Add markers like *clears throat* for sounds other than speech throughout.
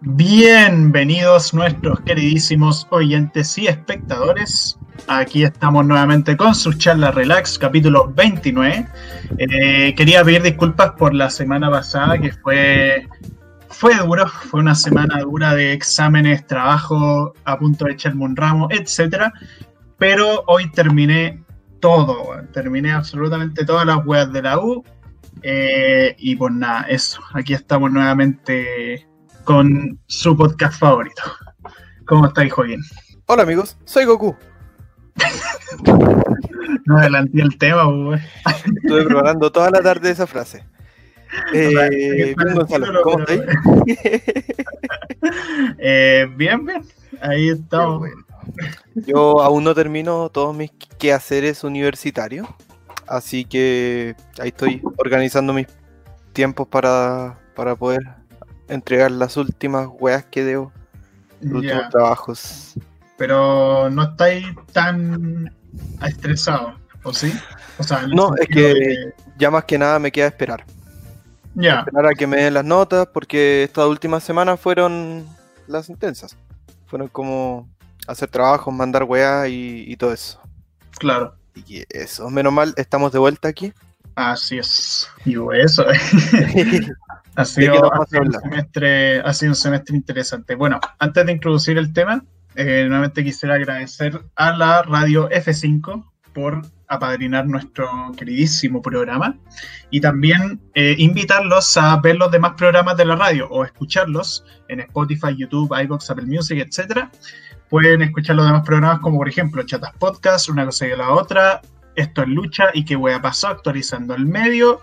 Bienvenidos nuestros queridísimos oyentes y espectadores. Aquí estamos nuevamente con su charla relax, capítulo 29. Eh, quería pedir disculpas por la semana pasada que fue fue duro, fue una semana dura de exámenes, trabajo, a punto de echarme un ramo, etcétera. Pero hoy terminé todo, terminé absolutamente todas las weas de la U. Eh, y pues nada, eso. Aquí estamos nuevamente con su podcast favorito. ¿Cómo estáis, Joaquín? Hola amigos, soy Goku. *laughs* no adelanté el tema, pues, Estuve preparando toda la tarde esa frase. *laughs* Eh, bien, Gonzalo, ¿cómo estáis? *laughs* eh, bien, bien. Ahí estamos. Yo aún no termino todos mis quehaceres universitarios, así que ahí estoy organizando mis tiempos para, para poder entregar las últimas weas que debo, los últimos trabajos. Pero no estáis tan estresados, ¿o sí? O sea, no, es que, ya más que nada me queda esperar. Ya. Esperar a que me den las notas, porque estas últimas semanas fueron las intensas. Fueron como hacer trabajos, mandar weas y, todo eso. Claro. Y eso, menos mal, estamos de vuelta aquí. Así es. Y eso. *laughs* Ha sido, un semestre, ha sido un semestre interesante. Bueno, antes de introducir el tema, eh, nuevamente quisiera agradecer a la radio F5 por apadrinar nuestro queridísimo programa y también eh, invitarlos a ver los demás programas de la radio o escucharlos en Spotify, YouTube, iBox, Apple Music, etc. Pueden escuchar los demás programas como por ejemplo Chatas Podcast, Una cosa y la otra, Esto es Lucha y qué a pasó actualizando el medio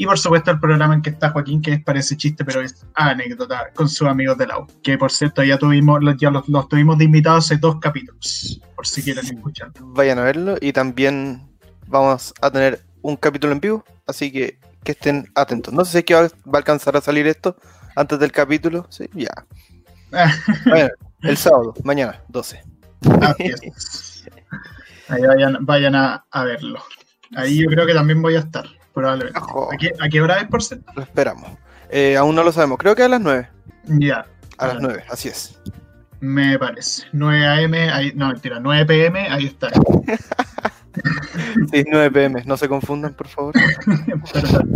y por supuesto el programa en que está Joaquín, que es parece chiste, pero es anécdota con sus amigos de la U. Que por cierto ya tuvimos, ya los, tuvimos de invitados hace dos capítulos, por si quieren escuchar. Vayan a verlo y también vamos a tener un capítulo en vivo, así que que estén atentos. No sé si es que va, a alcanzar a salir esto antes del capítulo. Sí, ya. *laughs* bueno, el sábado, mañana, 12. Ahí vayan, vayan a, a verlo. Ahí yo creo que también voy a estar. Probablemente. ¿A qué, hora es por ser? Lo esperamos. Eh, aún no lo sabemos. Creo que a las 9. Ya. A las 9, así es. Me parece. 9 AM, ahí, no, mentira, 9 PM, ahí está. sí, 9 PM, no se confundan, por favor. *laughs*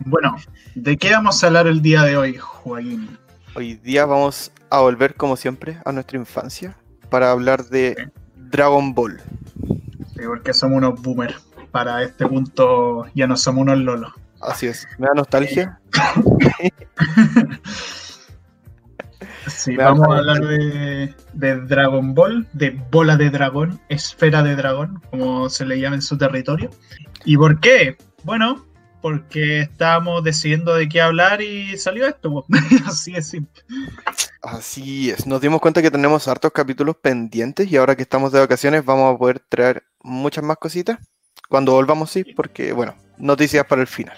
bueno, ¿de qué vamos a hablar el día de hoy, Joaquín? Hoy día vamos a volver, como siempre, a nuestra infancia para hablar de Dragon Ball. Sí, porque somos unos boomers para este punto ya no somos unos lolos. Así es, me da nostalgia. *laughs* sí, *laughs* vamos a hablar de, Dragon Ball, de bola de dragón, esfera de dragón, como se le llama en su territorio. ¿Y por qué? Bueno, porque estábamos decidiendo de qué hablar y salió esto. *laughs* Así es simple. Así es, nos dimos cuenta que tenemos hartos capítulos pendientes y ahora que estamos de vacaciones vamos a poder traer muchas más cositas. Cuando volvamos, sí, porque, bueno, noticias para el final.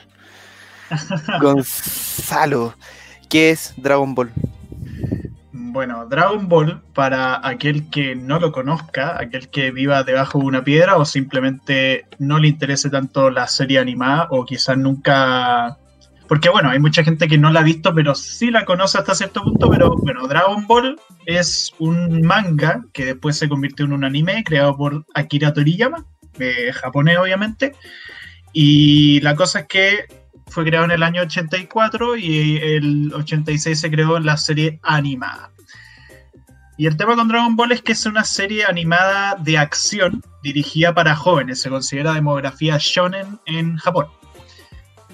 *laughs* Gonzalo, ¿qué es Dragon Ball? Bueno, Dragon Ball, para aquel que no lo conozca, aquel que viva debajo de una piedra o simplemente no le interese tanto la serie animada o quizás nunca... Porque bueno, hay mucha gente que no la ha visto, pero sí la conoce hasta cierto punto, pero bueno, Dragon Ball es un manga que después se convirtió en un anime creado por Akira Toriyama, japonés obviamente. Y la cosa es que fue creado en el año 84 y el 86 se creó la serie animada. Y el tema con Dragon Ball es que es una serie animada de acción dirigida para jóvenes, se considera demografía shonen en Japón.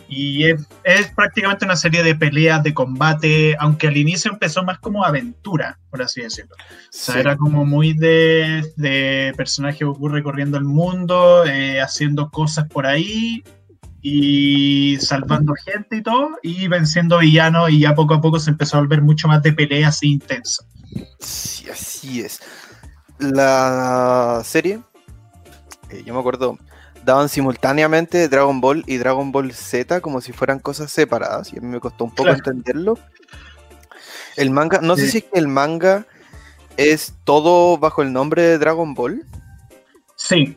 Y es, prácticamente una serie de peleas, de combate, aunque al inicio empezó más como aventura, por así decirlo. O sea, era como muy de, de personaje Goku recorriendo el mundo, eh, haciendo cosas por ahí y salvando gente y todo, y venciendo villanos, y ya poco a poco se empezó a volver mucho más de peleas intensas. Sí, así es. La serie, eh, yo me acuerdo, daban simultáneamente Dragon Ball y Dragon Ball Z como si fueran cosas separadas, y a mí me costó un poco entenderlo. El manga, no sé si es que el manga es todo bajo el nombre de Dragon Ball. Sí,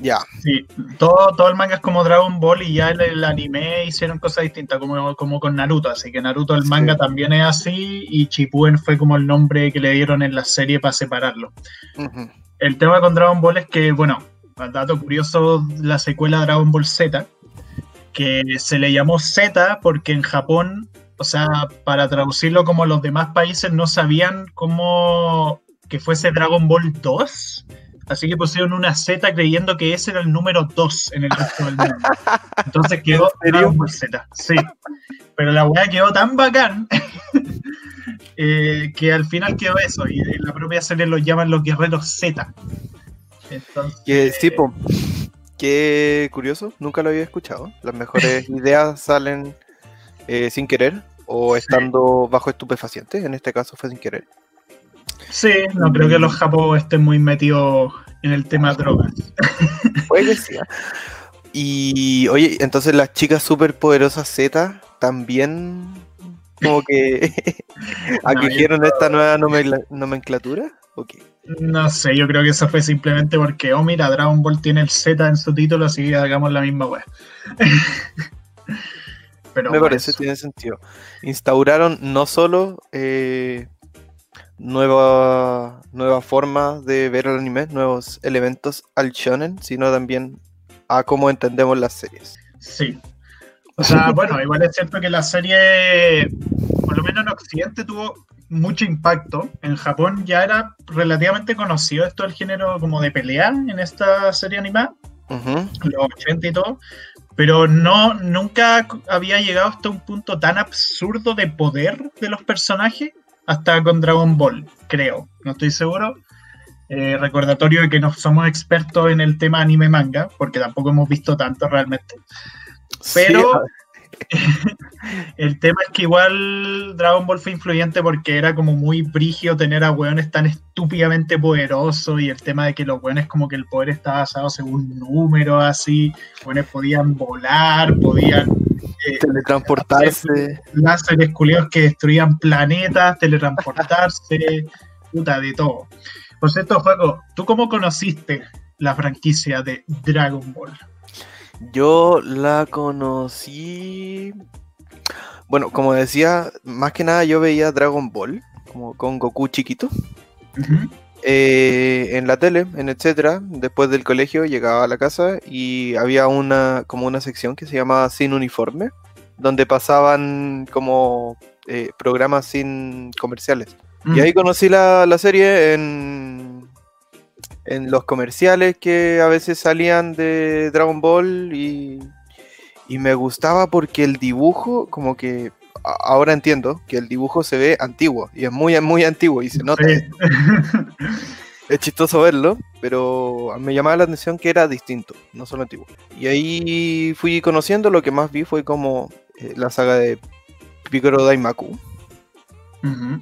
Ya. Sí, todo, todo el manga es como Dragon Ball y ya el, el anime hicieron cosas distintas, como, como con Naruto. Así que Naruto, el Sí. manga también es así y Chipuden fue como el nombre que le dieron en la serie para separarlo. El tema con Dragon Ball es que, bueno, dato curioso, la secuela Dragon Ball Z, que se le llamó Z porque en Japón, o sea, para traducirlo como los demás países no sabían cómo que fuese Dragon Ball 2, así que pusieron una Z creyendo que ese era el número 2 en el resto del mundo. Entonces quedó ¿En Ball Z, sí. Pero la weá quedó tan bacán *laughs* eh, que al final quedó eso, y en la propia serie lo llaman los guerreros Z. Entonces, Que sí, po. Qué curioso, nunca lo había escuchado. Las mejores *laughs* ideas salen eh, sin querer o Sí. estando bajo estupefacientes. En este caso fue sin querer. Sí, no creo que los japos estén muy metidos en el tema drogas. *laughs* Puede que sí, ¿ah? Y oye, entonces las chicas superpoderosas Z también como que *laughs* acogieron yo- esta nueva nomencla- nomenclatura. Ok. No sé, yo creo que eso fue simplemente porque, oh, mira, Dragon Ball tiene el Z en su título, así que hagamos la misma. *laughs* Pero Me parece, eso. tiene sentido. Instauraron no solo eh, nueva, nueva forma de ver el anime, nuevos elementos al shonen, sino también a cómo entendemos las series. Sí. O sea, *laughs* bueno, igual es cierto que la serie, por lo menos en Occidente, tuvo mucho impacto. En Japón ya era relativamente conocido esto del género como de pelea en esta serie animada. Ujú. los 80 y todo, pero no, nunca había llegado hasta un punto tan absurdo de poder de los personajes hasta con Dragon Ball, creo, no estoy seguro. Eh, recordatorio de que no somos expertos en el tema anime manga, porque tampoco hemos visto tanto realmente. Pero *laughs* el tema es que igual Dragon Ball fue influyente porque era como muy brigio tener a weones tan estúpidamente poderosos y el tema de que los weones como que el poder estaba basado según números así, weones podían volar, podían eh, teletransportarse. láseres culiados que destruían planetas, teletransportarse, *laughs* puta, de todo. Por cierto, Juaco, ¿tú cómo conociste la franquicia de Dragon Ball? Yo la conocí. Bueno, como decía, más que nada yo veía Dragon Ball, como con Goku chiquito. Eh, en la tele, en etcétera. Después del colegio llegaba a la casa y había una como una sección que se llamaba Sin Uniforme, donde pasaban como eh, programas sin comerciales. Y ahí conocí la, la serie en, en los comerciales que a veces salían de Dragon Ball y, y me gustaba porque el dibujo, como que ahora entiendo que el dibujo se ve antiguo y es muy, muy antiguo y se nota. Sí. *laughs* Es chistoso verlo, pero me llamaba la atención que era distinto, no solo antiguo. Y ahí fui conociendo, lo que más vi fue como eh, la saga de Picoro Daimaku. Ujú.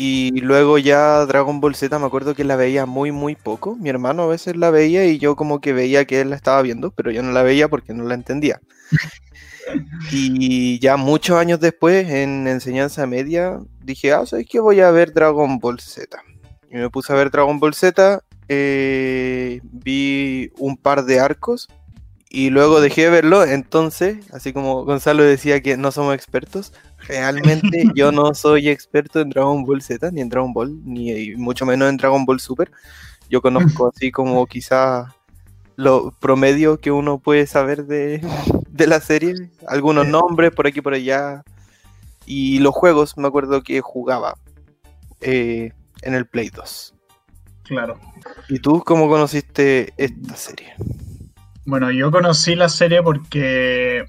Y luego ya Dragon Ball Z me acuerdo que la veía muy muy poco. Mi hermano a veces la veía y yo como que veía que él la estaba viendo, pero yo no la veía porque no la entendía. *laughs* y ya muchos años después, en enseñanza media, dije, ah, ¿sabes qué? Voy a ver Dragon Ball Z. Y me puse a ver Dragon Ball Z, eh, vi un par de arcos y luego dejé de verlo. Entonces, así como Gonzalo decía que no somos expertos, realmente *laughs* yo no soy experto en Dragon Ball Z, ni en Dragon Ball, ni mucho menos en Dragon Ball Super. Yo conozco *laughs* así como quizás lo promedio que uno puede saber de, *laughs* de la serie, algunos Sí. nombres por aquí y por allá. Y los juegos, me acuerdo que jugaba eh, en el Play 2. Claro. ¿Y tú cómo conociste esta serie? Bueno, yo conocí la serie porque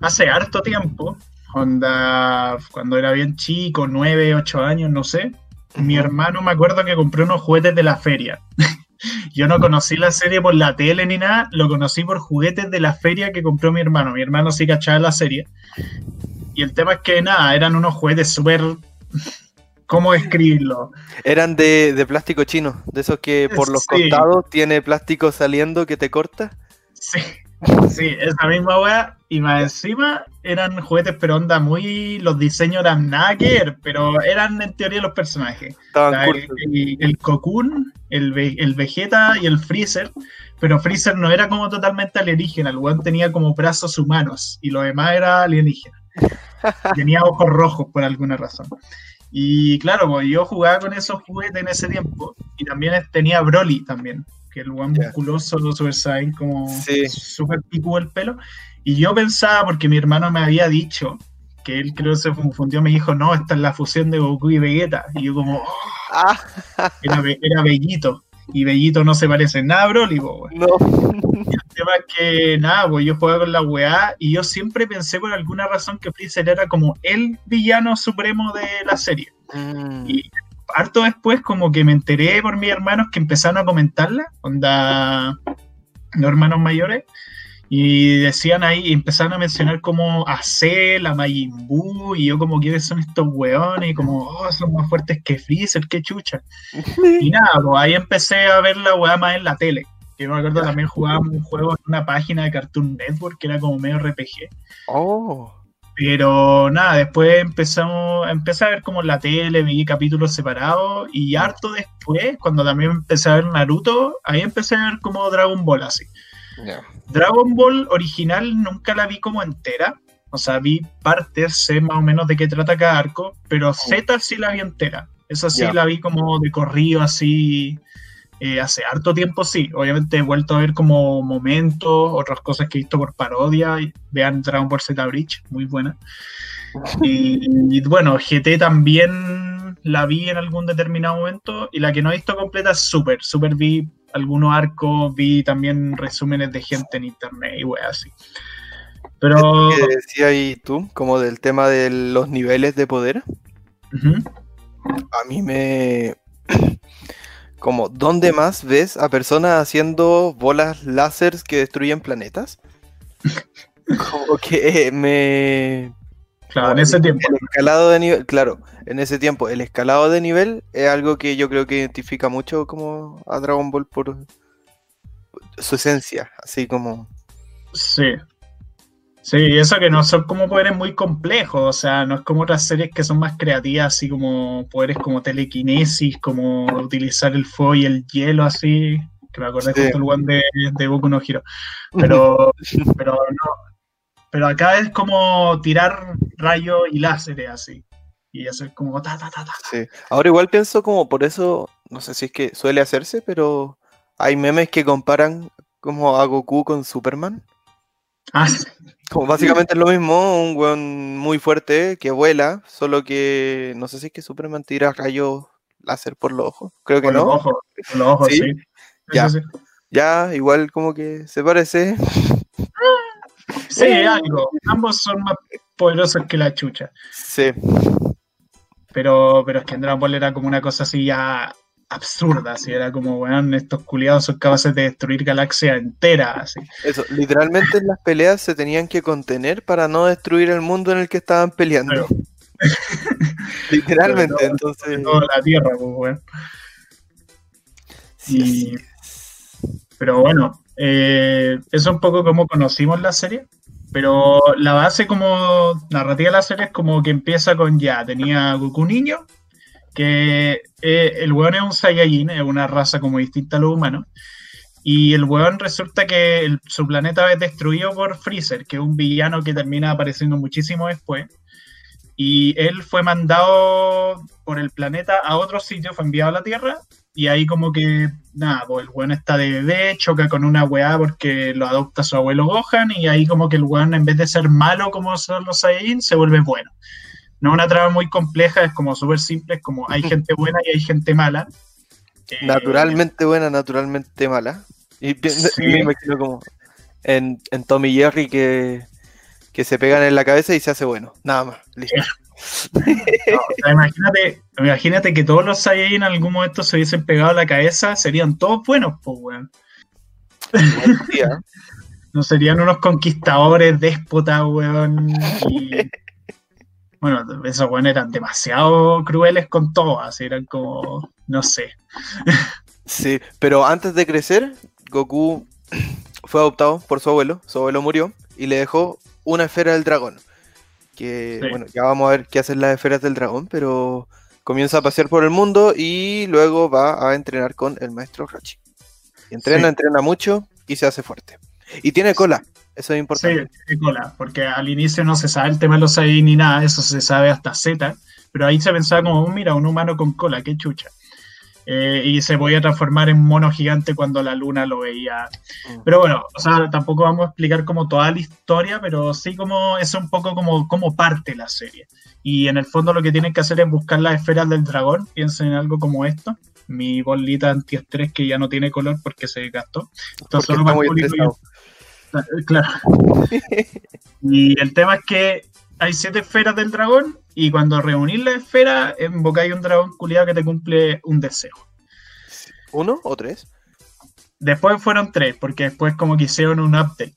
hace harto tiempo, onda, cuando era bien chico, 9, 8 años, no sé, mi hermano me acuerdo que compré unos juguetes de la feria. *laughs* Yo no conocí la serie por la tele ni nada, lo conocí por juguetes de la feria que compró mi hermano. Mi hermano sí cachaba la serie. Y el tema es que nada, eran unos juguetes súper... *laughs* ¿Cómo describirlo? Eran de, de plástico chino, de esos que por los Sí. costados tiene plástico saliendo que te corta. Sí, Sí, esa misma weá. Y más encima eran juguetes, pero onda muy. Los diseños eran nada que ver, pero eran en teoría los personajes. Estaban O sea, el, el- el Cocoon, el Vegeta y el Freezer. Pero Freezer no era como totalmente alienígena. El weón tenía como brazos humanos y lo demás era alienígena. *laughs* Tenía ojos rojos por alguna razón. Y claro, pues yo jugaba con esos juguetes en ese tiempo. Y también tenía Broly también. Que el weón Ya. musculoso, Super Saiyan, como Sí. súper picudo el pelo. Y yo pensaba, porque mi hermano me había dicho, que él creo que se confundió, me dijo, no, esta es la fusión de Goku y Vegeta. Y yo como, "Oh", Ah, era, era Bellito. Y Bellito no se parece en nada a Broly, po, no. El tema es que, nada, pues yo jugaba con la weá y yo siempre pensé por alguna razón que Freezer era como el villano supremo de la serie. Mm, Y harto después como que me enteré por mis hermanos que empezaron a comentarla, onda los hermanos mayores, y decían ahí, empezaron a mencionar como a Cell, a Majin Buu, y yo como, ¿quiénes son estos weones? Y como, oh, son más fuertes que Freezer, qué chucha. *laughs* Y nada, pues ahí empecé a ver la weá más en la tele. Que me acuerdo también jugábamos un juego en una página de Cartoon Network que era como medio RPG. Oh, Pero nada, después empezamos, empecé a ver como la tele, vi capítulos separados y harto después, cuando también empecé a ver Naruto, ahí empecé a ver como Dragon Ball así. Dragon Ball original nunca la vi como entera, o sea, vi partes, sé más o menos de qué trata cada arco, pero Z sí la vi entera. Esa sí la vi como de corrido así, eh, hace harto tiempo sí. Obviamente he vuelto a ver como momentos, otras cosas que he visto por parodia. Vean Dragon Ball Z Bridge, muy buena. Y, y bueno, GT también la vi en algún determinado momento y la que no he visto completa es Super. Super vi algunos arcos, vi también resúmenes de gente en internet y weas así. Pero... ¿Qué decías ahí tú? Como del tema de los niveles de poder. A mí me. Como, ¿dónde más ves a personas haciendo bolas láseres que destruyen planetas? Como *laughs* que me. Claro, en ese tiempo. El escalado de nivel, claro, en ese tiempo, el escalado de nivel es algo que yo creo que identifica mucho como a Dragon Ball por su esencia, así como. Sí. Sí, y eso que no son como poderes muy complejos, o sea, no es como otras series que son más creativas, así como poderes como telequinesis, como utilizar el fuego y el hielo, así, que me acordé Sí. justo el one de, de Boku no Hero. Pero, *laughs* pero no, pero acá es como tirar rayos y láseres, así, y eso es como ta, ta, ta, ta. Sí. Ahora igual pienso como por eso, no sé si es que suele hacerse, pero hay memes que comparan como a Goku con Superman. Ah, sí, Como básicamente es lo mismo, un weón muy fuerte que vuela, solo que no sé si es que Superman tira rayos láser por los ojos. Creo que los no. ojos, con los ojos, ¿Sí? Ya. sí. Ya, igual como que se parece. Sí, algo. Ambos son más poderosos que la chucha. Sí. Pero, pero es que Dragon Ball era como una cosa así ya absurda, así era como, weón, estos culiados son capaces de destruir galaxias enteras, así. Eso, literalmente en las peleas se tenían que contener para no destruir el mundo en el que estaban peleando. *laughs* literalmente, entonces. Toda la Tierra, pues, weón. sí, y- sí. Pero bueno, eh, eso es un poco como conocimos la serie. Pero la base como narrativa de la serie es como que empieza con ya, tenía Goku niño, que eh, el weón es un Saiyajin, es una raza como distinta a los humanos. Y el weón resulta que su planeta es destruido por Freezer, que es un villano que termina apareciendo muchísimo después. Y él fue mandado por el planeta a otro sitio, fue enviado a la Tierra. Y ahí como que, nada, pues el weón está de bebé, choca con una weá porque lo adopta su abuelo Gohan. Y ahí como que el weón en vez de ser malo como son los Saiyajin, se vuelve bueno. No es una trama muy compleja, es como súper simple, es como hay gente buena y hay gente mala. Eh, Naturalmente buena, naturalmente mala. Y Sí. me imagino como en, en Tommy y Jerry que, que se pegan en la cabeza y se hace bueno. Nada más. Listo. No, o sea, imagínate, imagínate que todos los Saiyajin en algún momento se hubiesen pegado la cabeza, serían todos buenos, pues, weón. *laughs* No serían unos conquistadores, déspotas, weón. Y, bueno, esos weón eran demasiado crueles con todo, así eran como, no sé. Sí, pero antes de crecer, Goku *clears throat* fue adoptado por su abuelo, su abuelo murió y le dejó una esfera del dragón. Que Sí. bueno, ya vamos a ver qué hacen las esferas del dragón, pero comienza a pasear por el mundo y luego va a entrenar con el maestro Rochi. Y entrena, Sí. entrena mucho y se hace fuerte. Y tiene cola, eso es Sí, importante. tiene cola, porque al inicio no se sabe el tema de los Saiyajin ni nada, eso se sabe hasta Z, pero ahí se pensaba como, mira, un humano con cola, qué chucha. Eh, y se podía transformar en mono gigante cuando la luna lo veía. Mm. Pero bueno, o sea, tampoco vamos a explicar como toda la historia, pero sí como es un poco como, como parte la serie. Y en el fondo lo que tienen que hacer es buscar las esferas del dragón, piensen en algo como esto. Mi bolita antiestrés que ya no tiene color porque se gastó. Esto Porque solo para el público. Claro. Y el tema es que hay siete esferas del dragón y cuando reunís la esfera, invocáis un dragón culiado que te cumple un deseo. ¿Uno o tres? Después fueron tres, porque después como que hicieron un update.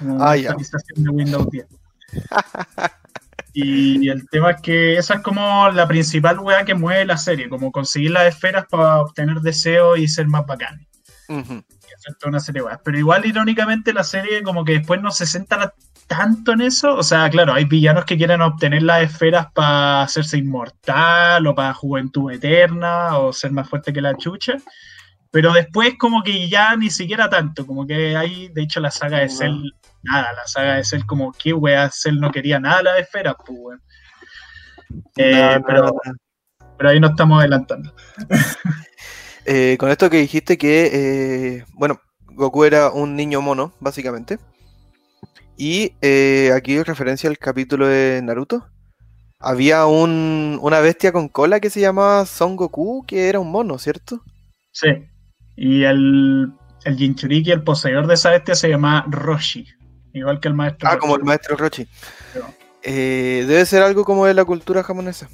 Una Ah, ya. actualización de Windows 10. *laughs* Y el tema es que esa es como la principal weá que mueve la serie, como conseguir las esferas para obtener deseos y ser más bacán. Una serie. Pero igual, irónicamente, la serie como que después no se centra tanto en eso. O sea, claro, hay villanos que quieren obtener las esferas para hacerse inmortal o para juventud eterna o ser más fuerte que la chucha. Pero después como que ya ni siquiera tanto, como que hay, de hecho, la saga de No. Cell, nada, la saga de Cell como que wea, Cell no quería nada de las esferas, pues weón. Eh, No, no, pero, no, no. pero ahí nos estamos adelantando. *laughs* Eh, con esto que dijiste que, eh, bueno, Goku era un niño mono, básicamente. Y eh, aquí hay referencia al capítulo de Naruto. Había un, una bestia con cola que se llamaba Son Goku, que era un mono, ¿cierto? Sí. Y el, el Jinchuriki, el poseedor de esa bestia, se llama Roshi. Igual que el maestro. Ah, Roshi. como el maestro. Pero- Eh, debe ser algo como de la cultura japonesa.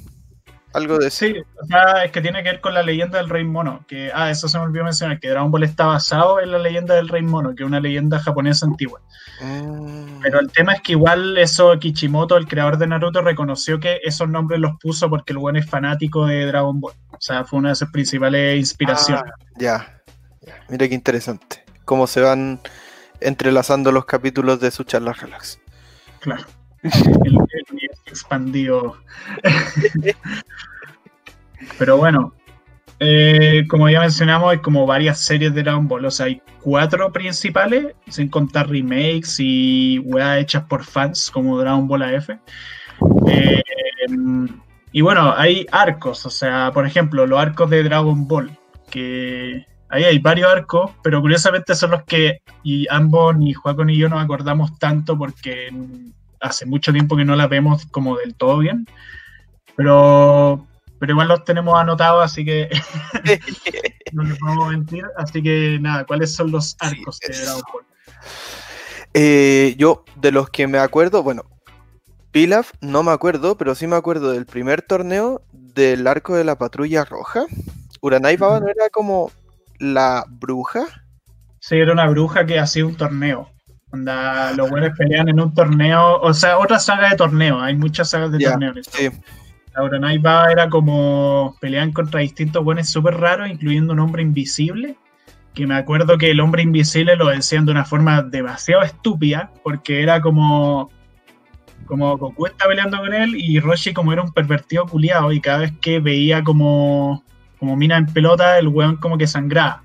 Algo de eso. Sí, o sea, es que tiene que ver con la leyenda del Rey Mono. Que, ah, eso se me olvidó mencionar, que Dragon Ball está basado en la leyenda del Rey Mono, que es una leyenda japonesa antigua. Mm, Pero el tema es que igual eso Kishimoto, el creador de Naruto, reconoció que esos nombres los puso porque el buen es fanático de Dragon Ball. O sea, fue una de sus principales inspiraciones. ah, ya, ya. Mira qué interesante. Cómo se van entrelazando los capítulos de su charla relax. Claro. *laughs* El, el expandido. *laughs* Pero bueno, eh, como ya mencionamos, hay como varias series de Dragon Ball. O sea, hay cuatro principales, sin contar remakes y weas hechas por fans como Dragon Ball AF. Eh, y bueno, hay arcos. O sea, por ejemplo, los arcos de Dragon Ball. Que ahí hay varios arcos, pero curiosamente son los que y ambos, ni Juaco ni yo, nos acordamos tanto porque hace mucho tiempo que no las vemos como del todo bien. Pero, pero igual los tenemos anotados, así que *laughs* no les podemos mentir. Así que nada, ¿cuáles son los arcos de Dragon Ball? Eh, yo, de los que me acuerdo, bueno, Pilaf no me acuerdo, pero sí me acuerdo del primer torneo del arco de la patrulla roja. Uranai Baba no era como la bruja. Sí, era una bruja que hacía un torneo. Onda, los buenos pelean en un torneo, o sea, otra saga de torneo, hay muchas sagas de Ya, torneo. en esto. Sí, Ahora Naiba era como pelean contra distintos buenos súper raros, incluyendo un hombre invisible. Que me acuerdo que el hombre invisible lo decían de una forma demasiado estúpida, porque era como. Como Goku está peleando con él y Roshi, como era un pervertido culiado, y cada vez que veía como, como mina en pelota, el weón como que sangraba.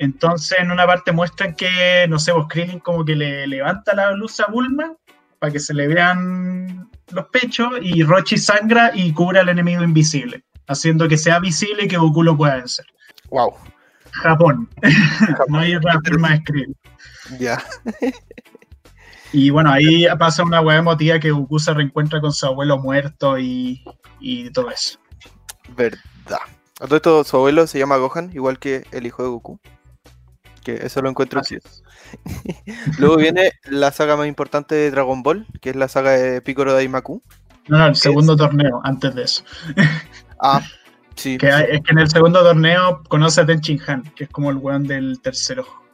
Entonces, en una parte muestran que, no sé, vos Krillin como que le levanta la luz a Bulma para que se le vean los pechos y Rochi sangra y cubre al enemigo invisible, haciendo que sea visible y que Goku lo pueda vencer. wow. Japón. *laughs* no hay otra forma de escribir. Ya. Y bueno, ahí pasa una hueá emotiva que Goku se reencuentra con su abuelo muerto y, y todo eso. Verdad. A todo esto, su abuelo se llama Gohan, igual que el hijo de Goku. Que eso lo encuentro Así. *laughs* Luego viene la saga más importante de Dragon Ball, que es la saga de Piccolo Daimaku. No, no, el segundo torneo, antes de eso. *laughs* Ah, sí. Que hay- es que en el segundo torneo conoce a Tenchin Han, que es como el weón del tercer ojo.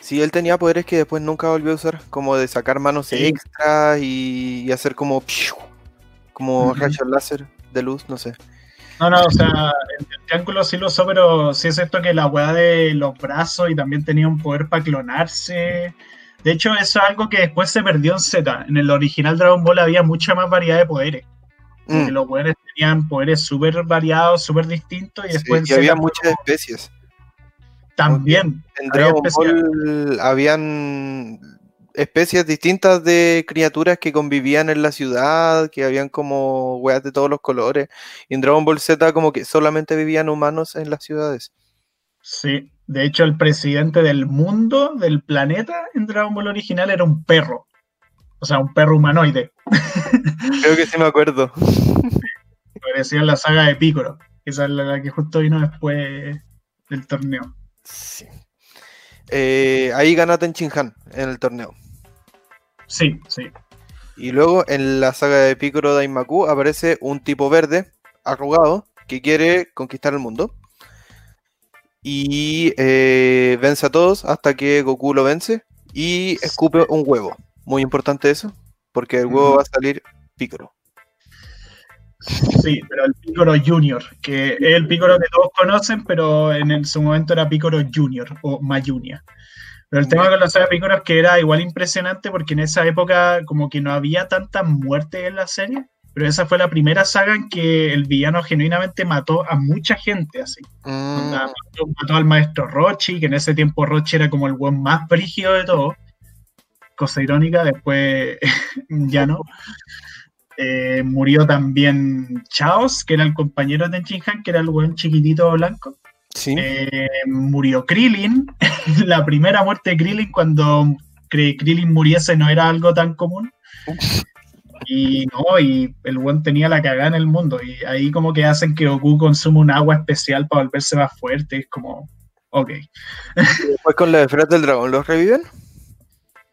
Sí, él tenía poderes que después nunca volvió a usar, como de sacar manos Sí. extras y, y hacer como como Ujú. rayos láser de luz, no sé. No, no, o sea, el, triángulo sí lo usó, pero sí es esto que la weá de los brazos y también tenía un poder para clonarse. De hecho, eso es algo que después se perdió en Z. En el original Dragon Ball había mucha más variedad de poderes. Mm. Los poderes tenían poderes súper variados, súper distintos, y Sí, después en y había muchas especies. también. En Dragon Ball habían especies distintas de criaturas que convivían en la ciudad, que habían como weas de todos los colores. Y en Dragon Ball Z como que solamente vivían humanos en las ciudades. Sí, de hecho el presidente del mundo, del planeta, en Dragon Ball original era un perro. O sea, un perro humanoide. *laughs* Creo que sí me acuerdo. Parecía en la saga de Piccolo. Esa es la que justo vino después del torneo. Sí. Eh, ahí gana Tenchinhan en el torneo. Sí, sí. Y luego en la saga de Piccolo Daimaku aparece un tipo verde, arrugado, que quiere conquistar el mundo. Y eh, vence a todos hasta que Goku lo vence y escupe un huevo. Muy importante eso, porque el huevo va a salir Piccolo. Sí, pero el Piccolo Junior, que es el Piccolo que todos conocen, pero en, su momento era Piccolo Junior o Mayunia. Pero el tema con la saga de Piccolo es que era igual impresionante porque en esa época como que no había tantas muertes en la serie, pero esa fue la primera saga en que el villano genuinamente mató a mucha gente así. Mm, mató, mató al maestro Rochi, que en ese tiempo Rochi era como el buen más brígido de todo. Cosa irónica, después *laughs* ya no. Eh, murió también Chaos, que era el compañero de Tenchinhan, que era el buen chiquitito blanco. Sí. Eh, murió Krillin. *laughs* la primera muerte de Krillin, cuando Kri- Krillin muriese, no era algo tan común. Y no, y el buen tenía la cagada en el mundo. Y ahí como que hacen que Goku consuma un agua especial para volverse más fuerte. Es como, ok. Y después con la esferas del dragón, ¿los reviven?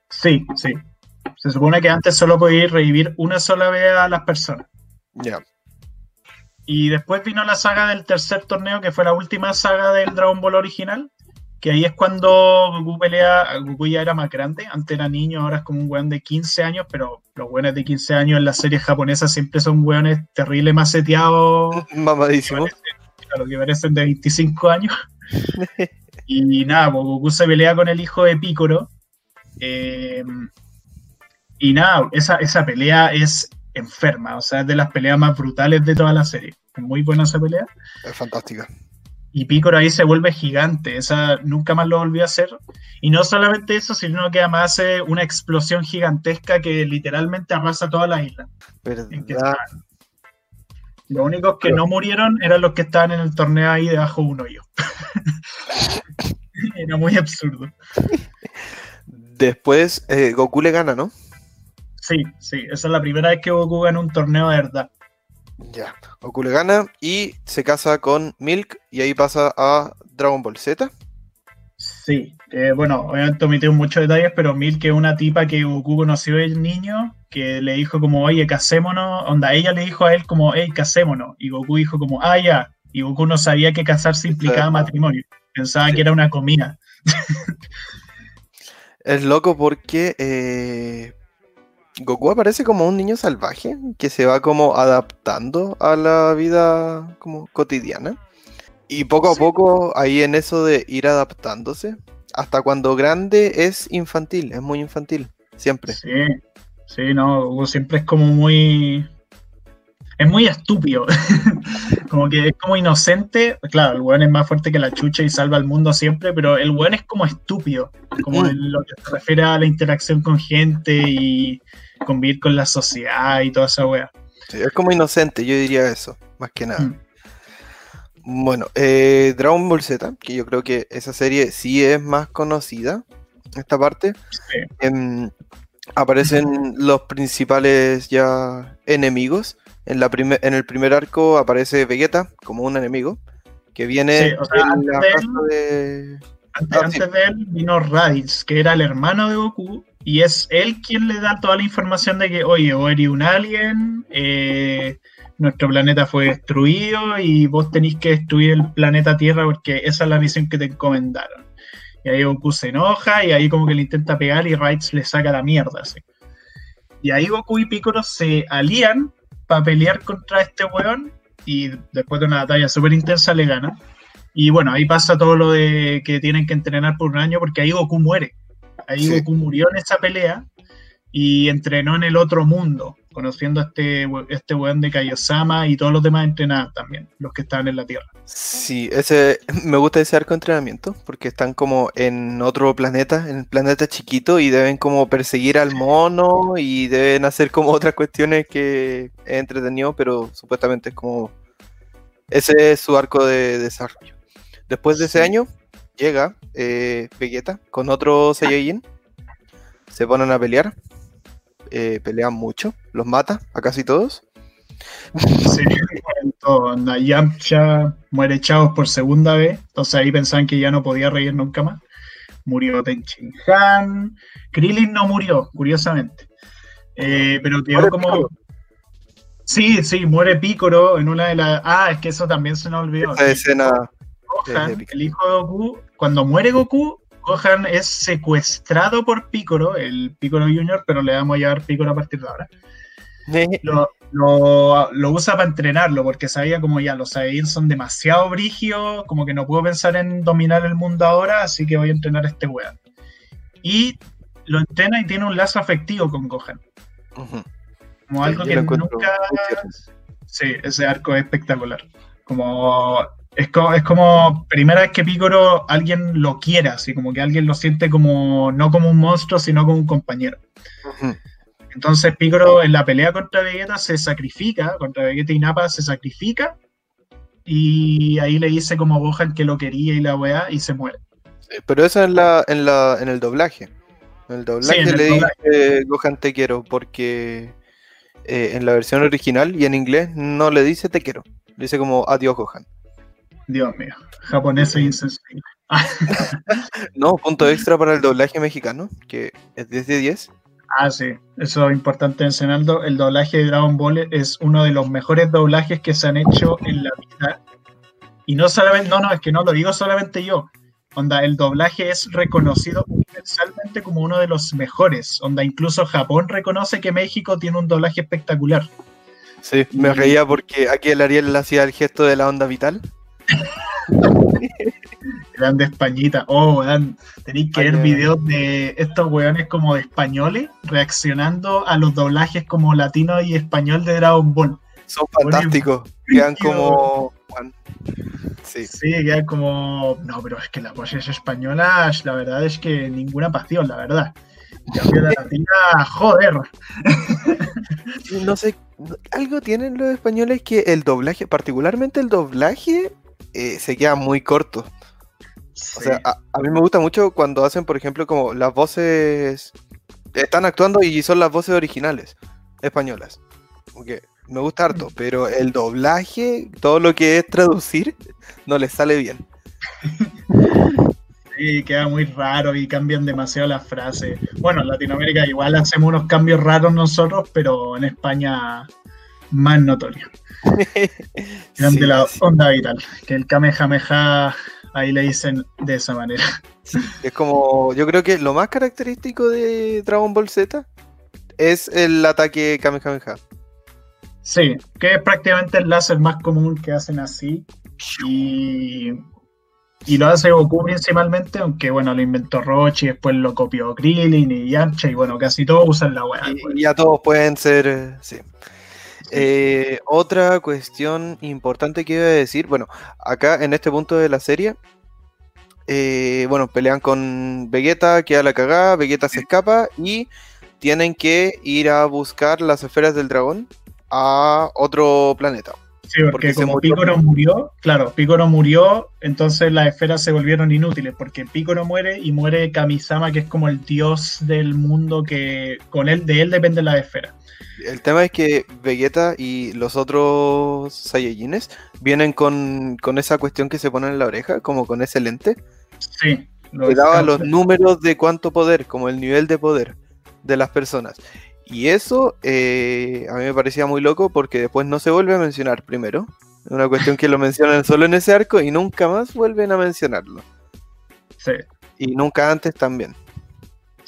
Sí, sí. Se supone que antes solo podía revivir una sola vez a las personas. Ya. Y después vino la saga del tercer torneo, que fue la última saga del Dragon Ball original. Que ahí es cuando Goku pelea. Goku ya era más grande. Antes era niño, ahora es como un weón de 15 años. Pero los weones de 15 años en las series japonesas siempre son weones terribles maceteados. *laughs* Mamadísimo. Claro, que parecen de 25 años. *laughs* y nada, pues Goku se pelea con el hijo de Piccolo. eh, y nada, esa, esa pelea es enferma, o sea, es de las peleas más brutales de toda la serie. Es muy buena esa pelea. Es fantástica. Y Piccolo ahí se vuelve gigante, esa nunca más lo volvió a hacer. Y no solamente eso, sino que además hace una explosión gigantesca que literalmente arrasa toda la isla. Los únicos que no murieron eran los que estaban en el torneo ahí debajo de un hoyo. *laughs* Era muy absurdo. Después eh, Goku le gana, ¿no? Sí, sí, esa es la primera vez que Goku gana un torneo de verdad. Ya. Goku le gana y se casa con Milk y ahí pasa a Dragon Ball Z. Sí, eh, bueno, obviamente omití muchos detalles, pero Milk es una tipa que Goku conoció de niño, que le dijo como, oye, casémonos, onda, ella le dijo a él como, hey, casémonos, y Goku dijo como, ah, ya, y Goku no sabía que casarse implicaba Sí. matrimonio, pensaba Sí. que era una comida. Es loco porque eh, Goku aparece como un niño salvaje que se va como adaptando a la vida como cotidiana. Y poco a Sí. poco ahí en eso de ir adaptándose, hasta cuando grande es infantil, es muy infantil, siempre. Sí, sí, no, Goku siempre es como muy. Es muy estúpido. *laughs* como que es como inocente. Claro, el weón es más fuerte que la chucha y salva al mundo siempre, pero el weón es como estúpido. Como Mm. en lo que se refiere a la interacción con gente y convivir con la sociedad y toda esa wea. Sí, es como inocente, yo diría eso, más que nada. Mm. Bueno, eh, Dragon Ball Z, que yo creo que esa serie sí es más conocida, esta parte. Sí. Em, aparecen los principales ya enemigos. En, la en el primer arco aparece Vegeta como un enemigo que viene Sí, o sea, en antes de él- raza de... Antes, Ah, sí. antes de él vino Raditz, que era el hermano de Goku, y es él quien le da toda la información de que, oye, vos eres un alien, eh, nuestro planeta fue destruido y vos tenéis que destruir el planeta Tierra porque esa es la misión que te encomendaron. Y ahí Goku se enoja y ahí como que le intenta pegar y Raditz le saca la mierda. así. Y ahí Goku y Piccolo se alían para pelear contra este weón y después de una batalla súper intensa le gana. Y bueno, ahí pasa todo lo de que tienen que entrenar por un año porque ahí Goku muere. Ahí Sí. Goku murió en esa pelea y entrenó en el otro mundo, conociendo a este, este weón de Kaiosama y todos los demás entrenados también, los que estaban en la Tierra. Sí, ese, *laughs* me gusta ese arco de entrenamiento porque están como en otro planeta, en el planeta chiquito y deben como perseguir al mono y deben hacer como otras cuestiones que es entretenido, pero supuestamente es como ese es su arco de desarrollo. Después de ese año llega eh, Vegeta con otro Saiyajin, se ponen a pelear, eh, pelean mucho, los mata a casi todos. Sí, todos, onda, Yamcha muere Chavos por segunda vez, entonces ahí pensaban que ya no podía reír nunca más. Murió Tenchin Han, Krillin no murió, curiosamente. Eh, pero quedó como. Piccolo. Sí, sí, muere Picoro en una de las. Ah, es que eso también se nos olvidó. Esa escena Gohan, es épica. el hijo de Goku, cuando muere Goku, Gohan es secuestrado por Picoro, el Picoro Junior, pero le vamos a llamar Picoro a partir de ahora. Lo, lo- lo usa para entrenarlo, porque sabía como ya los Saiyajin son demasiado brígidos, como que no puedo pensar en dominar el mundo ahora, así que voy a entrenar a este weón. Y lo entrena y tiene un lazo afectivo con Gohan, como algo que nunca... Sí, ese arco es espectacular. Como es, co- es como primera vez que Picoro alguien lo quiera, así como que alguien lo siente como no como un monstruo, sino como un compañero. Entonces Picoro en la pelea contra Vegeta se sacrifica, contra Vegeta y Nappa se sacrifica y ahí le dice como Gohan que lo quería y la weá y se muere. Pero eso en la, en la, en el doblaje. En el doblaje en el le doblaje. dice Gohan te quiero, porque eh, en la versión original y en inglés no le dice te quiero. Le dice como adiós Gohan. Dios mío, japonés e insensible. *laughs* No, punto extra para el doblaje mexicano, que es 10 de 10. Ah, sí, eso es importante mencionarlo. El doblaje de Dragon Ball es uno de los mejores doblajes que se han hecho en la vida. Y no solamente, no, no, es que no lo digo solamente yo. Onda, el doblaje es reconocido universalmente como uno de los mejores. Onda, incluso Japón reconoce que México tiene un doblaje espectacular. Sí, me reía porque aquí el Ariel le hacía el gesto de la onda vital. *laughs* Grande Españita. Oh, weón, tenéis que Ay, ver videos de estos weones como de españoles reaccionando a los doblajes como latino y español de Dragon Ball. Son fantásticos. Quedan como. Sí. Sí, queda como. No, pero es que la voz es española, la verdad es que ninguna pasión, la verdad. Cambio, la latina, joder. *laughs* No sé, algo tienen los españoles que el doblaje, particularmente el doblaje, eh, se queda muy corto. O sea, a, a mí me gusta mucho cuando hacen, por ejemplo, como las voces. Están actuando y son las voces originales españolas. Me gusta harto, pero el doblaje, todo lo que es traducir, no les sale bien. *laughs* Sí, queda muy raro y cambian demasiado las frases. Bueno, en Latinoamérica igual hacemos unos cambios raros nosotros, pero en España más notorio. *laughs* Eran Sí, de la sí. onda vital, que el Kamehameha ahí le dicen de esa manera. Es como, yo creo que lo más característico de Dragon Ball Z es el ataque Kamehameha. Sí, que es prácticamente el láser más común que hacen así. Y, y lo hace Goku principalmente, aunque bueno, lo inventó Rochi, después lo copió Krillin y Yamcha, y bueno, casi todos usan la weá. Y, y ya todos pueden ser, eh, sí. Eh, otra cuestión importante que iba a decir, bueno, acá en este punto de la serie, eh, bueno, pelean con Vegeta, queda la cagada, Vegeta se escapa y tienen que ir a buscar las esferas del dragón a otro planeta. Sí, porque, porque como murió. Piccolo murió, claro, Piccolo murió, entonces las esferas se volvieron inútiles, porque Piccolo muere y muere Kamisama, que es como el dios del mundo que con él, de él dependen las esferas. El tema es que Vegeta y los otros Saiyajines vienen con, con esa cuestión que se pone en la oreja, como con ese lente. Sí. lo que daba los números de cuánto poder, como el nivel de poder de las personas. Y eso eh, a mí me parecía muy loco porque después no se vuelve a mencionar primero. Es una cuestión que lo mencionan solo en ese arco y nunca más vuelven a mencionarlo. Sí. Y nunca antes también.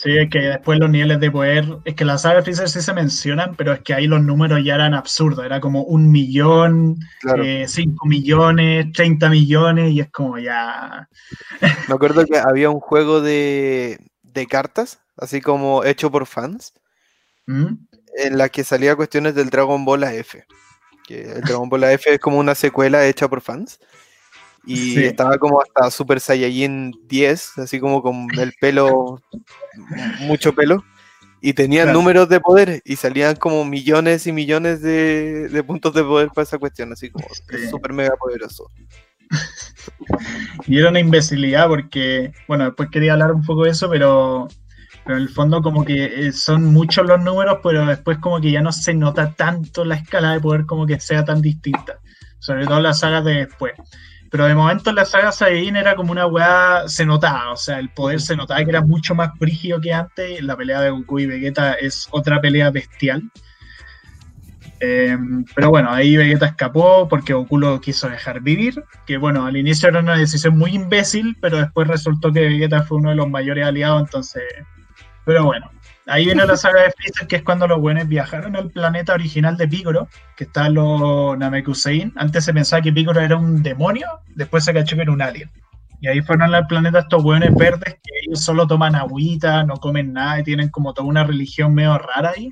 Sí, es que después los niveles de poder, es que la saga de Freezer sí se mencionan, pero es que ahí los números ya eran absurdos, era como un millón, eh, cinco millones, treinta millones, y es como ya... Me acuerdo que había un juego de, cartas, así como hecho por fans, ¿Mm? en la que salía cuestiones del Dragon Ball AF. Que el Dragon Ball AF es como una secuela hecha por fans. Y estaba como hasta Super Saiyajin 10, así como con el pelo, mucho pelo. Y tenían números de poder y salían como millones y millones de, puntos de poder para esa cuestión, así como súper mega poderoso. *laughs* y era una imbecilidad porque, bueno, después quería hablar un poco de eso, pero, pero en el fondo como que eh, son muchos los números, pero después como que ya no se nota tanto la escala de poder como que sea tan distinta, sobre todo las sagas de después. Pero de momento en la saga Saiyajin era como una weá, se notaba, o sea, el poder se notaba que era mucho más brígido que antes. La pelea de Goku y Vegeta es otra pelea bestial. Eh, pero bueno, ahí Vegeta escapó porque Goku lo quiso dejar vivir. Que bueno, al inicio era una decisión muy imbécil, pero después resultó que Vegeta fue uno de los mayores aliados, entonces. Pero bueno, Ahí viene la saga de Freezer, que es cuando los buenos viajaron al planeta original de Picoro, que está los Namekusein. Antes se pensaba que Picoro era un demonio, después se cachó que era un alien. Y ahí fueron al planeta estos buenos verdes que ellos solo toman agüita, no comen nada y tienen como toda una religión medio rara ahí.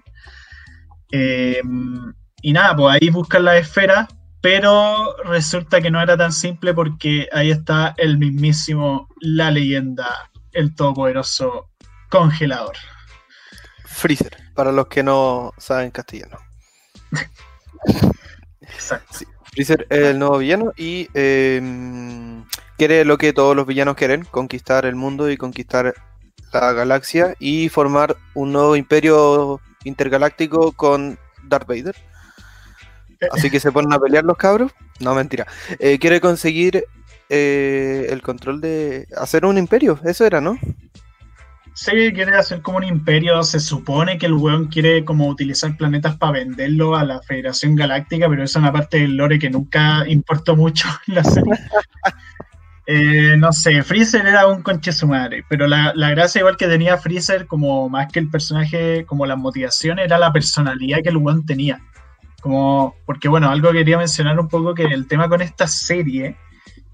Eh, y nada, pues ahí buscan la esfera, pero resulta que no era tan simple porque ahí está el mismísimo, la leyenda, el todopoderoso congelador. Freezer, para los que no saben castellano. Exacto. Freezer es el nuevo villano y em, quiere lo que todos los villanos quieren, conquistar el mundo y conquistar la galaxia y formar un nuevo imperio intergaláctico con Darth Vader. Así que se ponen a pelear los cabros. No, mentira. Eh, quiere conseguir eh, el control de hacer un imperio. Eso era, ¿no? Sí, quiere hacer como un imperio. Se supone que el weón quiere como utilizar planetas para venderlo a la Federación Galáctica, pero eso es una parte del lore que nunca importó mucho *laughs* en la serie. Eh, no sé, Freezer era un conche su madre, pero la, la, gracia igual que tenía Freezer, como más que el personaje, como la motivación, era la personalidad que el weón tenía. Como, porque bueno, algo quería mencionar un poco que el tema con esta serie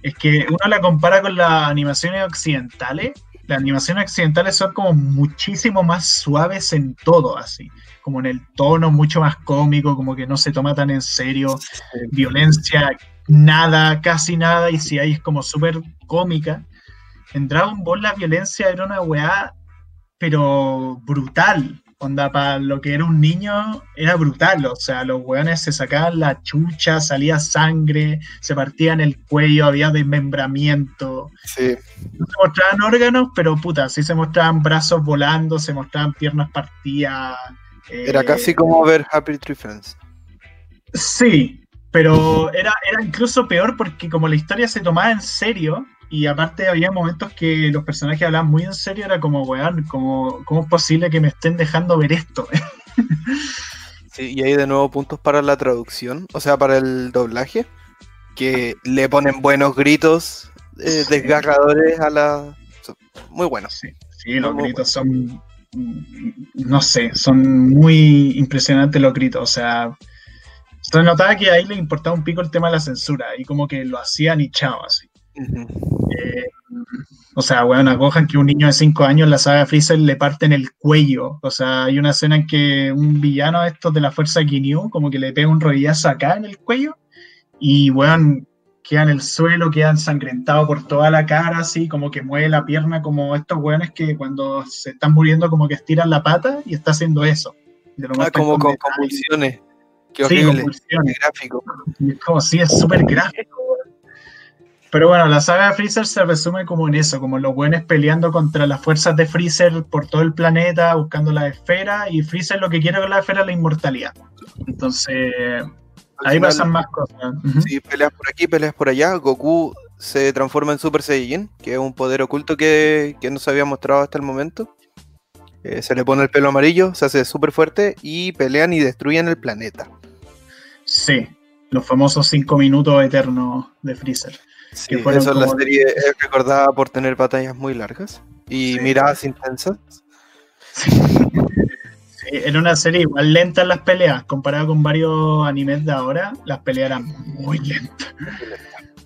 es que uno la compara con las animaciones occidentales las animaciones accidentales son como muchísimo más suaves en todo, así, como en el tono mucho más cómico, como que no se toma tan en serio, violencia, nada, casi nada, y si hay es como súper cómica. En Dragon Ball la violencia era una weá, pero brutal, onda, para lo que era un niño, era brutal. O sea, los weones se sacaban la chucha, salía sangre, se partían el cuello, había desmembramiento. Sí. No se mostraban órganos, pero puta, sí se mostraban brazos volando, se mostraban piernas partidas. era casi como ver Happy Tree Friends. Sí, pero era, era incluso peor porque como la historia se tomaba en serio, y aparte había momentos que los personajes hablaban muy en serio, era como, weón, como, ¿cómo es posible que me estén dejando ver esto? *laughs* sí, y hay de nuevo puntos para la traducción, o sea, para el doblaje, que le ponen buenos gritos eh, desgarradores a la... Muy buenos. Sí, sí los gritos son, no sé, son muy impresionantes los gritos, o sea... Se notaba que ahí le importaba un pico el tema de la censura y como que lo hacían y chao, así. Eh, o sea, bueno, acojan que un niño de 5 años la saga Freezer le parten el cuello. O sea, hay una escena en que un villano de estos de la fuerza Ginyu como que le pega un rodillazo acá en el cuello y, bueno, queda en el suelo, queda ensangrentado por toda la cara, así, como que mueve la pierna, como estos weones que cuando se están muriendo, como que estiran la pata y está haciendo eso. ah, como con convulsiones. Qué horrible. gráfico. Es como, sí, es súper gráfico. Pero bueno, la saga de Freezer se resume como en eso, como los buenos peleando contra las fuerzas de Freezer por todo el planeta, buscando la esfera, y Freezer lo que quiere con la esfera es la inmortalidad. Entonces, ahí pasan más cosas. Sí, peleas por aquí, peleas por allá. Goku se transforma en Super Saiyajin, que es un poder oculto que, no se había mostrado hasta el momento. Eh, se le pone el pelo amarillo, se hace súper fuerte y pelean y destruyen el planeta. Sí, los famosos cinco minutos eternos de Freezer. Sí, eso la serie es recordada por tener batallas muy largas y miradas intensas. Sí, era una serie igual lenta en las peleas, comparado con varios animes de ahora, las peleas eran muy lentas.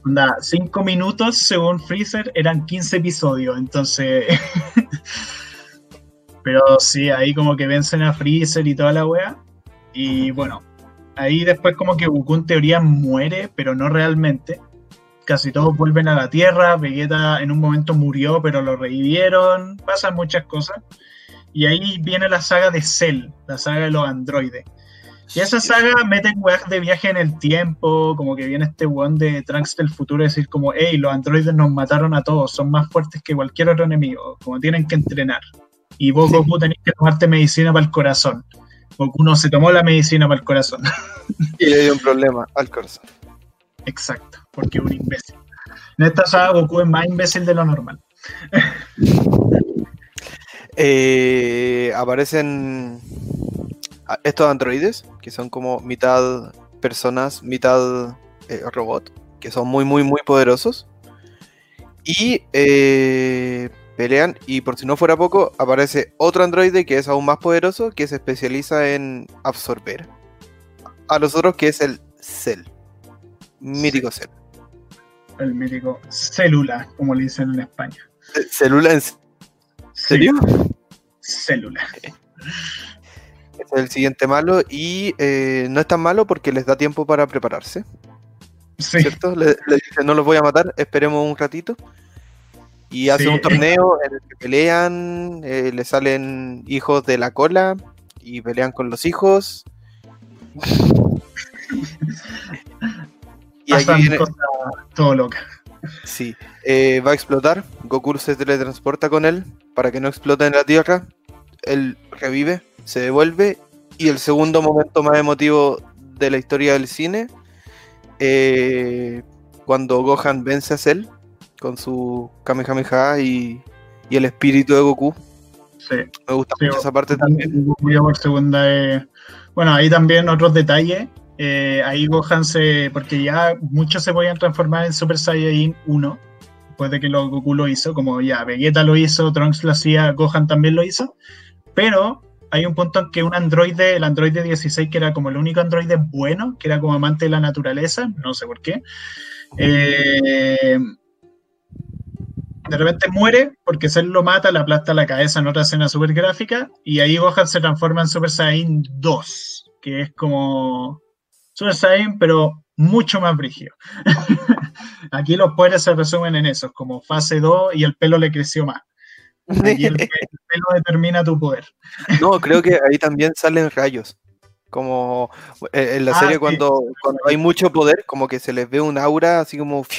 Onda, 5 minutos según Freezer eran 15 episodios, entonces. *laughs* Pero sí, ahí como que vencen a Freezer y toda la wea. Y bueno, ahí después como que Goku en teoría muere, pero no realmente. Casi todos vuelven a la Tierra, Vegeta en un momento murió, pero lo revivieron, pasan muchas cosas. Y ahí viene la saga de Cell, la saga de los androides. Y esa saga mete weas de viaje en el tiempo, como que viene este weón de Trunks del futuro decir como, hey, los androides nos mataron a todos, son más fuertes que cualquier otro enemigo, como tienen que entrenar. Y vos, Goku, tenés que tomarte medicina para el corazón. Goku no se tomó la medicina para el corazón. *laughs* Y le dio un problema al corazón. Exacto, porque es un imbécil. En esta saga Goku es más imbécil de lo normal. Eh, aparecen a- estos androides, que son como mitad personas, mitad eh, robot, que son muy, muy, muy poderosos. Y eh, pelean, y por si no fuera poco, aparece otro androide que es aún más poderoso, que se especializa en absorber a los otros, que es el Cell. Mítico Cell. El mítico célula, como le dicen en España. ¿Célula en Sí, serio? célula. Es el siguiente malo y eh, no es tan malo porque les da tiempo para prepararse, Sí, ¿cierto? Le, le dicen no los voy a matar, esperemos un ratito. Y hacen Sí. un torneo en el que pelean, eh, le salen hijos de la cola y pelean con los hijos. *laughs* y pasan viene, todo locas. sí, eh, va a explotar. Goku se teletransporta con él para que no explote en la Tierra. Él revive, se devuelve. Y el segundo momento más emotivo de la historia del cine, eh, cuando Gohan vence a Cell con su Kamehameha y, y el espíritu de Goku. Sí. Me gusta Sí, mucho esa parte también. También Goku ya por segunda vez. Bueno, ahí también otros detalles. Eh, ahí Gohan se. Porque ya muchos se podían transformar en Super Saiyajin 1. Después de que lo, Goku lo hizo. Como ya Vegeta lo hizo, Trunks lo hacía, Gohan también lo hizo. Pero hay un punto en que un androide, el androide 16, que era como el único androide bueno, que era como amante de la naturaleza, no sé por qué. eh, de repente muere porque Cell lo mata, le aplasta la cabeza en otra escena súper gráfica y ahí Gohan se transforma en Super Saiyan 2, que es como Super Saiyan pero mucho más brígido. *laughs* Aquí los poderes se resumen en eso, como fase 2 y el pelo le creció más. Aquí el, *laughs* el pelo determina tu poder. No, creo que ahí también salen rayos. Como eh, en la Ah, serie sí. cuando, cuando hay mucho poder, como que se les ve un aura así como... *laughs*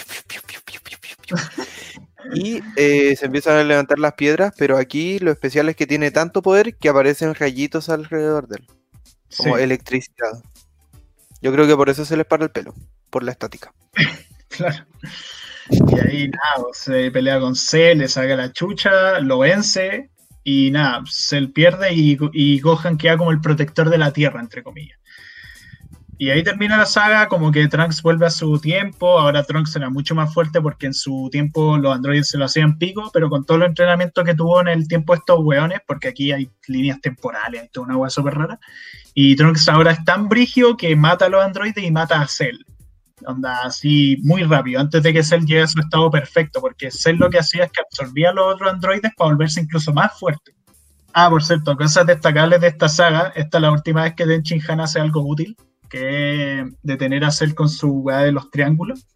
Y eh, se empiezan a levantar las piedras, pero aquí lo especial es que tiene tanto poder que aparecen rayitos alrededor de él, como Sí, electricidad. Yo creo que por eso se les para el pelo, por la estática. *laughs* claro. Y ahí nada, se pelea con Cell, le saca la chucha, lo vence y nada, Cell pierde y, y Gohan queda como el protector de la Tierra, entre comillas. Y ahí termina la saga, como que Trunks vuelve a su tiempo. Ahora Trunks era mucho más fuerte porque en su tiempo los androides se lo hacían pico, pero con todo el entrenamiento que tuvo en el tiempo estos weones, porque aquí hay líneas temporales, toda una wea súper rara. Y Trunks ahora es tan brigio que mata a los androides y mata a Cell. Onda así muy rápido, antes de que Cell llegue a su estado perfecto, porque Cell lo que hacía es que absorbía a los otros androides para volverse incluso más fuerte. Ah, por cierto, cosas destacables de esta saga. Esta es la última vez que Denshin Han hace algo útil, que detener a Cell con su weá de los triángulos,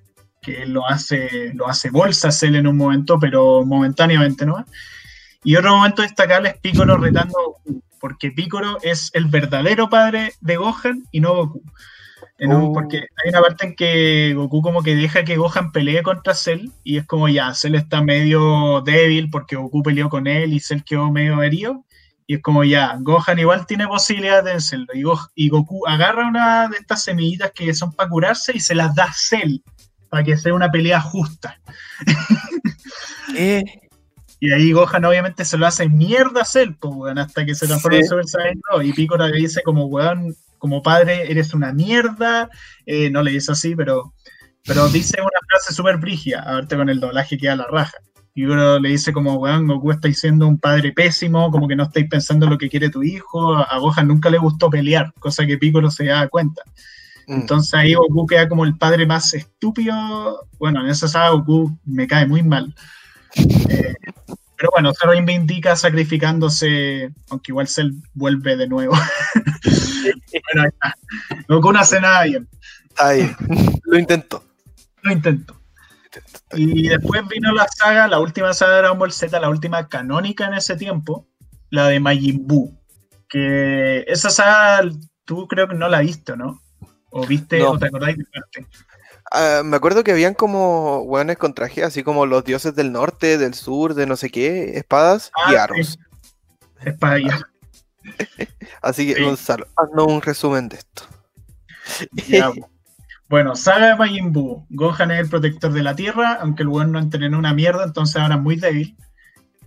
que lo hace, lo hace bolsa Cell en un momento, pero momentáneamente, ¿no? Y otro momento destacable es Piccolo retando a Goku, porque Piccolo es el verdadero padre de Gohan y no Goku. Oh. porque hay una parte en que Goku como que deja que Gohan pelee contra Cell y es como ya, Cell está medio débil porque Goku peleó con él y Cell quedó medio herido. Y es como ya, Gohan igual tiene posibilidad de vencerlo. Y, Go- y Goku agarra una de estas semillitas que son para curarse y se las da a Cell para que sea una pelea justa. ¿Qué? *laughs* Y ahí Gohan obviamente se lo hace mierda a Cell, pues, hasta que se transforma Sí. en Super Saiyan 2. Y Piccolo le dice como, weón, como padre eres una mierda. Eh, no le dice así, pero, pero dice una frase súper brígida. A verte con el doblaje queda la raja. Y uno le dice como, weón, Goku estáis siendo un padre pésimo, como que no estáis pensando en lo que quiere tu hijo. A Gohan nunca le gustó pelear, cosa que Piccolo se da cuenta. Mm. Entonces ahí Goku queda como el padre más estúpido. Bueno, en esa saga Goku me cae muy mal. Eh, pero bueno, se reivindica sacrificándose, aunque igual se vuelve de nuevo. *laughs* bueno, ahí está. Goku no hace nada bien. Ahí, lo intentó. Lo intento. Y después vino la saga, la última saga de Dragon Ball Z, la última canónica en ese tiempo, la de Majin Buu. Que esa saga tú creo que no la viste, ¿no? ¿O viste No. o te acordáis de parte? Ah, me acuerdo que habían como hueones con traje, así como los dioses del norte, del sur, de no sé qué, espadas y Ah, arros. sí. Es para allá. Así que, Sí. Gonzalo, haznos un resumen de esto. Ya. *laughs* Bueno, saga de Majin Buu. Gohan es el protector de la Tierra, aunque el weón no entrenó una mierda, entonces ahora es muy débil.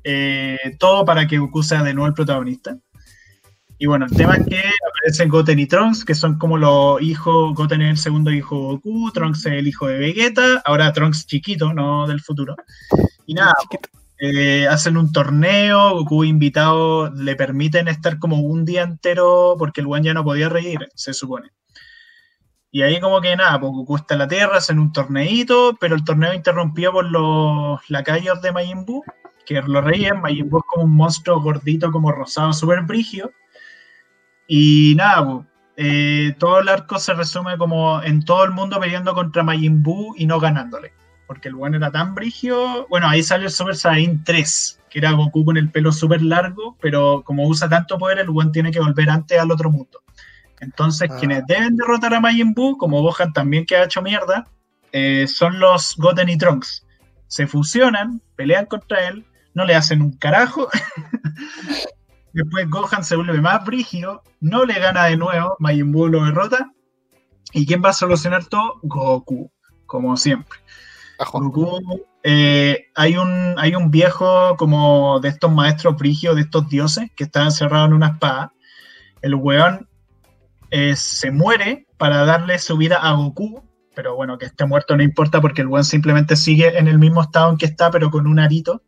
Eh, todo para que Goku sea de nuevo el protagonista. Y bueno, el tema es que aparecen Goten y Trunks, que son como los hijos. Goten es el segundo hijo de Goku, Trunks es el hijo de Vegeta, ahora Trunks chiquito, no del futuro. Y nada, eh, hacen un torneo, Goku invitado, le permiten estar como un día entero porque el weón ya no podía reír, se supone. Y ahí como que nada, pues Goku está en la Tierra, hacen un torneito, pero el torneo interrumpido por los lacayos de Majin Buu, que lo reían, Majin Buu es como un monstruo gordito, como rosado, súper brigio. Y nada, pues, eh, todo el arco se resume como en todo el mundo peleando contra Majin y no ganándole. Porque el bueno era tan brigio. Bueno, ahí sale el Super Saiyan 3, que era Goku con el pelo súper largo, pero como usa tanto poder, el buen tiene que volver antes al otro mundo. Entonces, Ah. quienes deben derrotar a Majin Buu, como Gohan también que ha hecho mierda, eh, son los Goten y Trunks. Se fusionan, pelean contra él, no le hacen un carajo. *laughs* Después Gohan se vuelve más brígido, no le gana de nuevo, Majin Buu lo derrota. ¿Y quién va a solucionar todo? Goku, como siempre. Ajo. Goku, eh, hay, un, hay un viejo como de estos maestros brígidos, de estos dioses, que está encerrado en una espada. El weón eh, se muere para darle su vida a Goku, pero bueno, que esté muerto no importa porque el weón simplemente sigue en el mismo estado en que está, pero con un arito,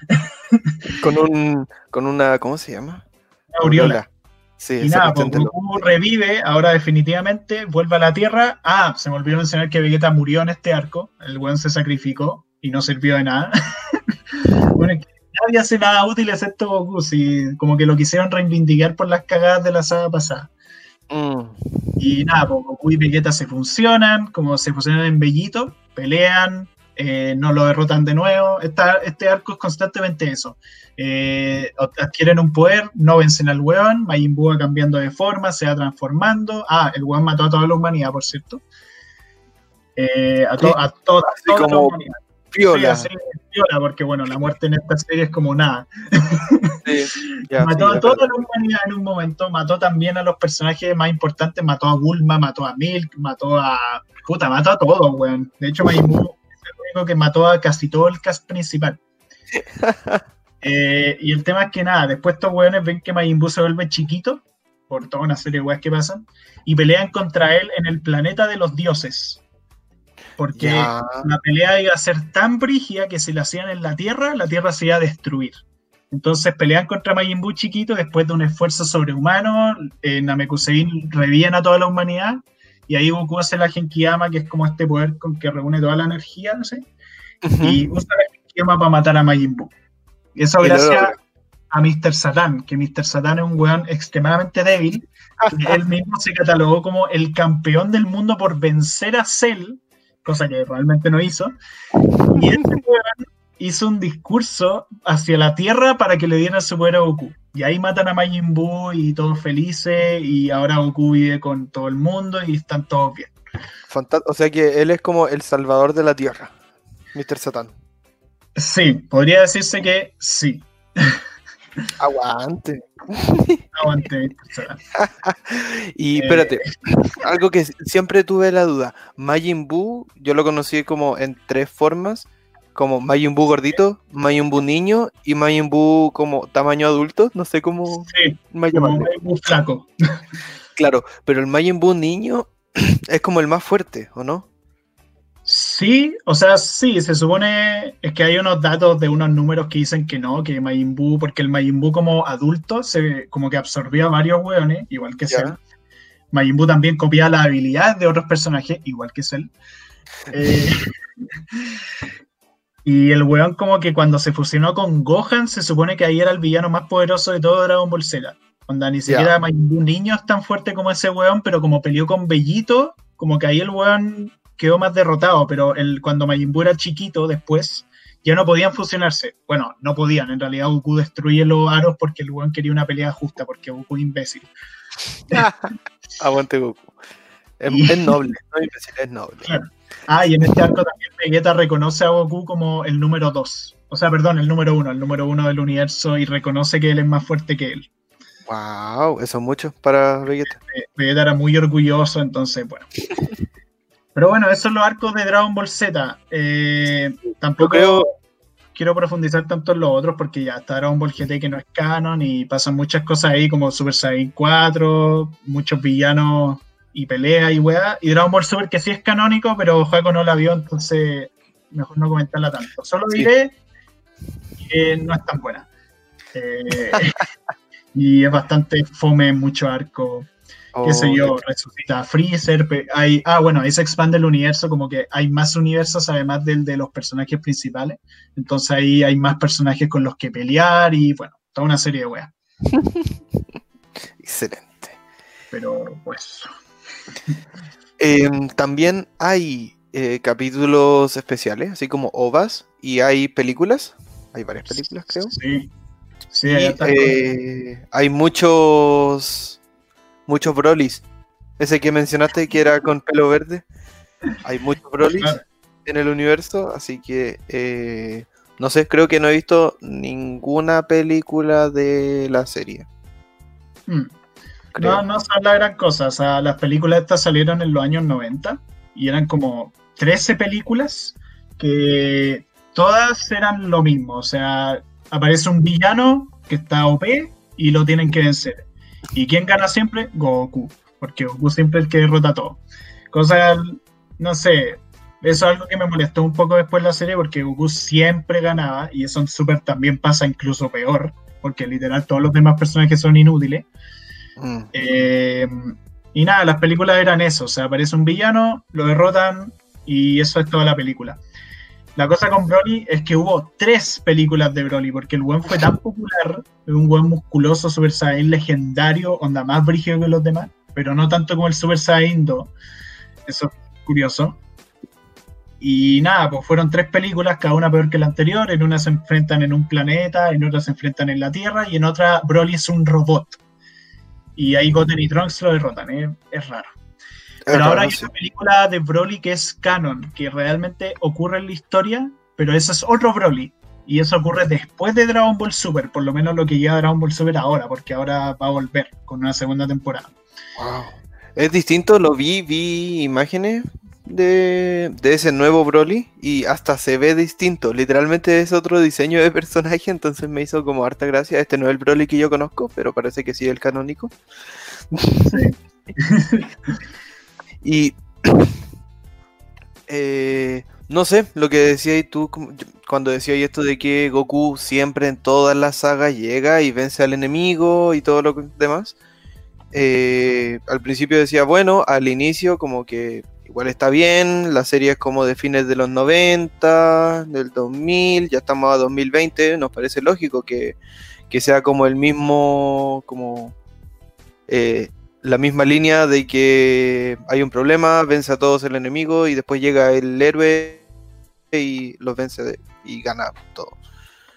*laughs* Con un, con una, ¿cómo se llama? una aureola. Sí, Y nada, pues, Goku revive, ahora definitivamente, vuelve a la Tierra. Ah, se me olvidó mencionar que Vegeta murió en este arco. El weón se sacrificó y no sirvió de nada. *laughs* bueno, es que nadie hace nada útil excepto Goku, si como que lo quisieron reivindicar por las cagadas de la saga pasada. Mm, Y nada, pues, Goku y Vegeta se funcionan, como se fusionan en Bellito, pelean, eh, no lo derrotan de nuevo. Esta- este arco es constantemente eso. Eh, adquieren un poder, no vencen al weón, Majin Buu va cambiando de forma, se va transformando. Ah, el weón mató a toda la humanidad, por cierto. Eh, a, to- a toda, Así toda la como humanidad. Piola. Sí, piola, porque bueno, la muerte en esta serie es como nada. Sí, *laughs* ya, mató sí, a toda la humanidad en un momento, mató también a los personajes más importantes, mató a Bulma, mató a Milk, mató a. Puta, mató a todos, weón. De hecho, Majin Buu es el único que mató a casi todo el cast principal. *laughs* Eh, y el tema es que nada, después estos weones ven que Majin se vuelve chiquito, por toda una serie de weas que pasan, y pelean contra él en el planeta de los dioses. Porque Ya. la pelea iba a ser tan brígida que si la hacían en la Tierra, la Tierra se iba a destruir. Entonces pelean contra Majin Buu chiquito después de un esfuerzo sobrehumano. Eh, Namekusein reviven a toda la humanidad. Y ahí Goku hace la Genkiyama, que es como este poder con que reúne toda la energía, no sé. Y usa la Genkiyama para matar a Majin Buu. Y eso gracias a Mr. Satan, que Mr. Satan es un weón extremadamente débil. él mismo se catalogó como el campeón del mundo por vencer a Cell, cosa que realmente no hizo. Y este *laughs* weón hizo un discurso hacia la Tierra para que le dieran su poder a Goku. Y ahí matan a Majin Buu y todos felices, y ahora Goku vive con todo el mundo y están todos bien. Fanta- o sea que él es como el salvador de la tierra, Mr. Satan. Sí, podría decirse que sí. Aguante. *laughs* *laughs* *laughs* Y Eh. espérate, algo que siempre tuve la duda. Majin Buu, yo lo conocí como en tres formas, como Majin Buu gordito, Majin Buu niño y Majin Buu como tamaño adulto, no sé cómo Sí, llamarle. muy flaco. Claro, pero el Majin Buu niño *clears throat* es como el más fuerte, ¿o no? Sí, o sea, sí, se supone, es que hay unos datos de unos números que dicen que no, que Majin Buu, porque el Majin Buu como adulto se como que absorbía varios hueones, igual que. Cell. Majin Buu también copiaba las habilidades de otros personajes, igual que Cell. *laughs* Eh, *laughs* y el weón como que cuando se fusionó con Gohan, se supone que ahí era el villano más poderoso de todo Dragon Ball Z. Onda, ni siquiera Majin Buu niño es tan fuerte como ese weón, pero como peleó con Bellito, como que ahí el weón quedó más derrotado, pero el, cuando Majin Buu era chiquito después, ya no podían fusionarse. Bueno, no podían, en realidad Goku destruye los aros porque el weón quería una pelea justa, porque Goku es imbécil. *laughs* Aguante Goku. Es, Y- es noble, no imbécil, es noble. Claro. Ah, y en este arco también Vegeta reconoce a Goku como el número 2. O sea, perdón, el número 1, el número 1 del universo y reconoce que él es más fuerte que él. Wow, eso es mucho para Vegeta. Eh, Vegeta era muy orgulloso, entonces, bueno. *laughs* Pero bueno, esos son los arcos de Dragon Ball Z. Eh, tampoco creo- quiero profundizar tanto en los otros porque ya está Dragon Ball GT que no es canon y pasan muchas cosas ahí como Super Saiyan 4, muchos villanos y peleas y weá. Y Dragon Ball Super que sí es canónico, pero Jaco no la vio, entonces mejor no comentarla tanto. Solo Sí. diré que no es tan buena. Eh, *laughs* y es bastante fome en mucho arco qué sé Oh, yo, resucita a Freezer, hay, ah, bueno, ahí se expande el universo, como que hay más universos además del de los personajes principales, entonces ahí hay más personajes con los que pelear y bueno, toda una serie de weas, *laughs* Excelente. pero pues, Em, también hay eh, capítulos especiales, así como OVAs, y hay películas. Hay varias películas, creo. sí, sí, hay eh, hay muchos muchos Brolys. Ese que mencionaste que era con pelo verde. Hay muchos Brolys Claro. en el universo, así que eh, no sé, creo que no he visto ninguna película de la serie. Mm. creo. No, no son la gran cosa. O sea, las películas estas salieron en los años 90 y eran como 13 películas que todas eran lo mismo. O sea, aparece un villano que está OP y lo tienen que vencer. ¿Y quién gana siempre? Goku. Porque Goku siempre es el que derrota todo. Cosa, no sé, eso es algo que me molestó un poco después de la serie porque Goku siempre ganaba y eso en Super también pasa incluso peor. Porque literal todos los demás personajes son inútiles. Mm. Eh, y nada, las películas eran eso, o sea, aparece un villano, lo derrotan y eso es toda la película. La cosa con Broly es que hubo tres películas de Broly, porque el buen fue tan popular, un buen musculoso Super Saiyan legendario, onda más brígido que los demás, pero no tanto como el Super Saiyan 2. Eso es curioso. Y nada, pues fueron tres películas, cada una peor que la anterior. En una se enfrentan en un planeta, en otra se enfrentan en la Tierra, y en otra Broly es un robot. Y ahí Goten y Trunks lo derrotan, es raro. Pero ahora hay sí. una película de Broly que es canon, que realmente ocurre en la historia, pero eso es otro Broly. Y eso ocurre después de Dragon Ball Super, por lo menos lo que lleva Dragon Ball Super ahora, porque ahora va a volver con una segunda temporada. Wow. Es distinto, lo vi, vi imágenes de, de ese nuevo Broly y hasta se ve distinto. Literalmente es otro diseño de personaje, entonces me hizo como harta gracia. Este no es el Broly que yo conozco, pero parece que sí el canónico. *laughs* Y *clears throat* eh, no sé, lo que decías tú cuando decías esto de que Goku siempre en todas las sagas llega y vence al enemigo y todo lo demás. eh, al principio decía, bueno, al inicio como que igual está bien, la serie es como de fines de los 90, del 2000, ya estamos a 2020, nos parece lógico que, que sea como el mismo, como eh, la misma línea de que hay un problema, vence a todos el enemigo y después llega el héroe y los vence de- y gana todo.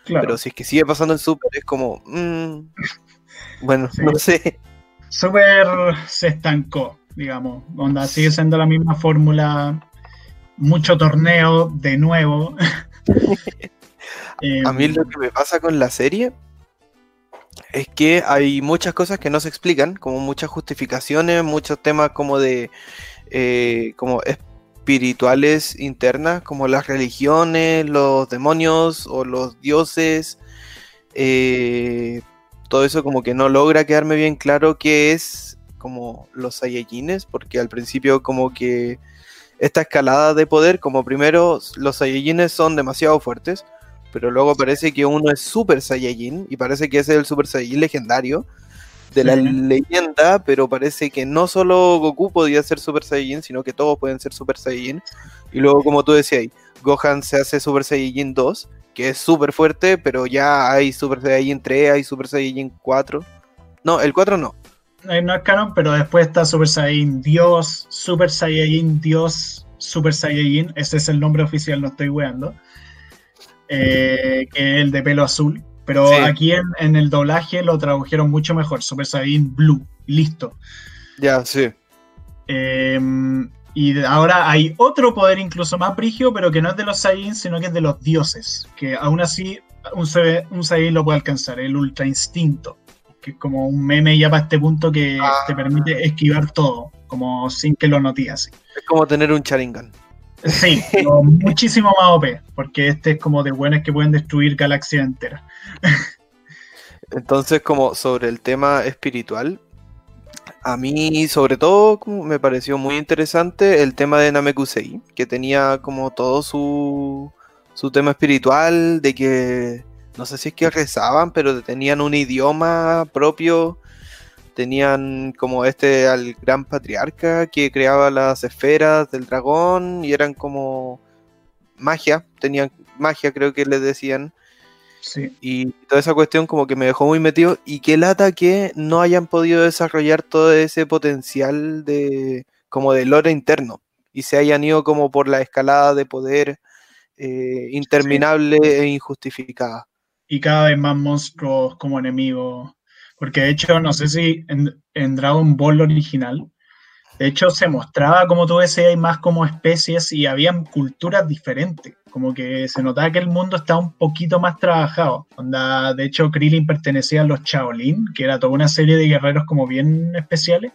Claro. Pero si es que sigue pasando en Super es como, mm, bueno, Sí. no sé. Super se estancó, digamos. Onda, sigue siendo la misma fórmula. Mucho torneo de nuevo. Eh, *laughs* *laughs* A mí lo que me pasa con la serie es que hay muchas cosas que no se explican, como muchas justificaciones, muchos temas como de eh, como espirituales internas, como las religiones, los demonios o los dioses. eh, todo eso como que no logra quedarme bien claro qué es como los Saiyajines, porque al principio como que esta escalada de poder, como primero los Saiyajines son demasiado fuertes, pero luego parece que uno es Super Saiyajin y parece que ese es el Super Saiyajin legendario de la leyenda, pero parece que no solo Goku podía ser Super Saiyajin, sino que todos pueden ser Super Saiyajin. Y luego, como tú decías, Gohan se hace Super Saiyajin 2, que es súper fuerte, pero ya hay Super Saiyajin 3, hay Super Saiyajin 4. No, el 4 no. No es canon, pero después está Super Saiyajin Dios, Super Saiyajin Dios, Super Saiyajin, ese es el nombre oficial, no estoy weando. Eh, que es el de pelo azul. Pero aquí en, el doblaje lo tradujeron mucho mejor, Super Saiyajin Blue, listo. Ya, sí. Em, y ahora hay otro poder incluso más brigio, pero que no es de los Saiyajin, sino que es de los dioses. Que aún así un, un Saiyajin lo puede alcanzar, el Ultra Instinto. Que es como un meme ya para este punto que ah. te permite esquivar todo, como sin que lo notes Es como tener un Sharingan. Sí, *laughs* muchísimo más OP, porque este es como de buenas que pueden destruir galaxias enteras. Entonces, como sobre el tema espiritual, a mí sobre todo me pareció muy interesante el tema de Namekusei, que tenía como todo su, su tema espiritual, de que no sé si es que rezaban, pero tenían un idioma propio tenían como este al gran patriarca que creaba las esferas del dragón y eran como magia, tenían magia creo que les decían. Sí. Y toda esa cuestión como que me dejó muy metido y qué lata que no hayan podido desarrollar todo ese potencial de como de lore interno y se hayan ido como por la escalada de poder eh, interminable e injustificada. Y cada vez más monstruos como enemigos porque de hecho, no sé si en, Dragon Ball original, de hecho se mostraba, como tú decías, más como especies y habían culturas diferentes. Como que se notaba que el mundo estaba un poquito más trabajado. Onda, de hecho, Krillin pertenecía a los Shaolin, que era toda una serie de guerreros como bien especiales,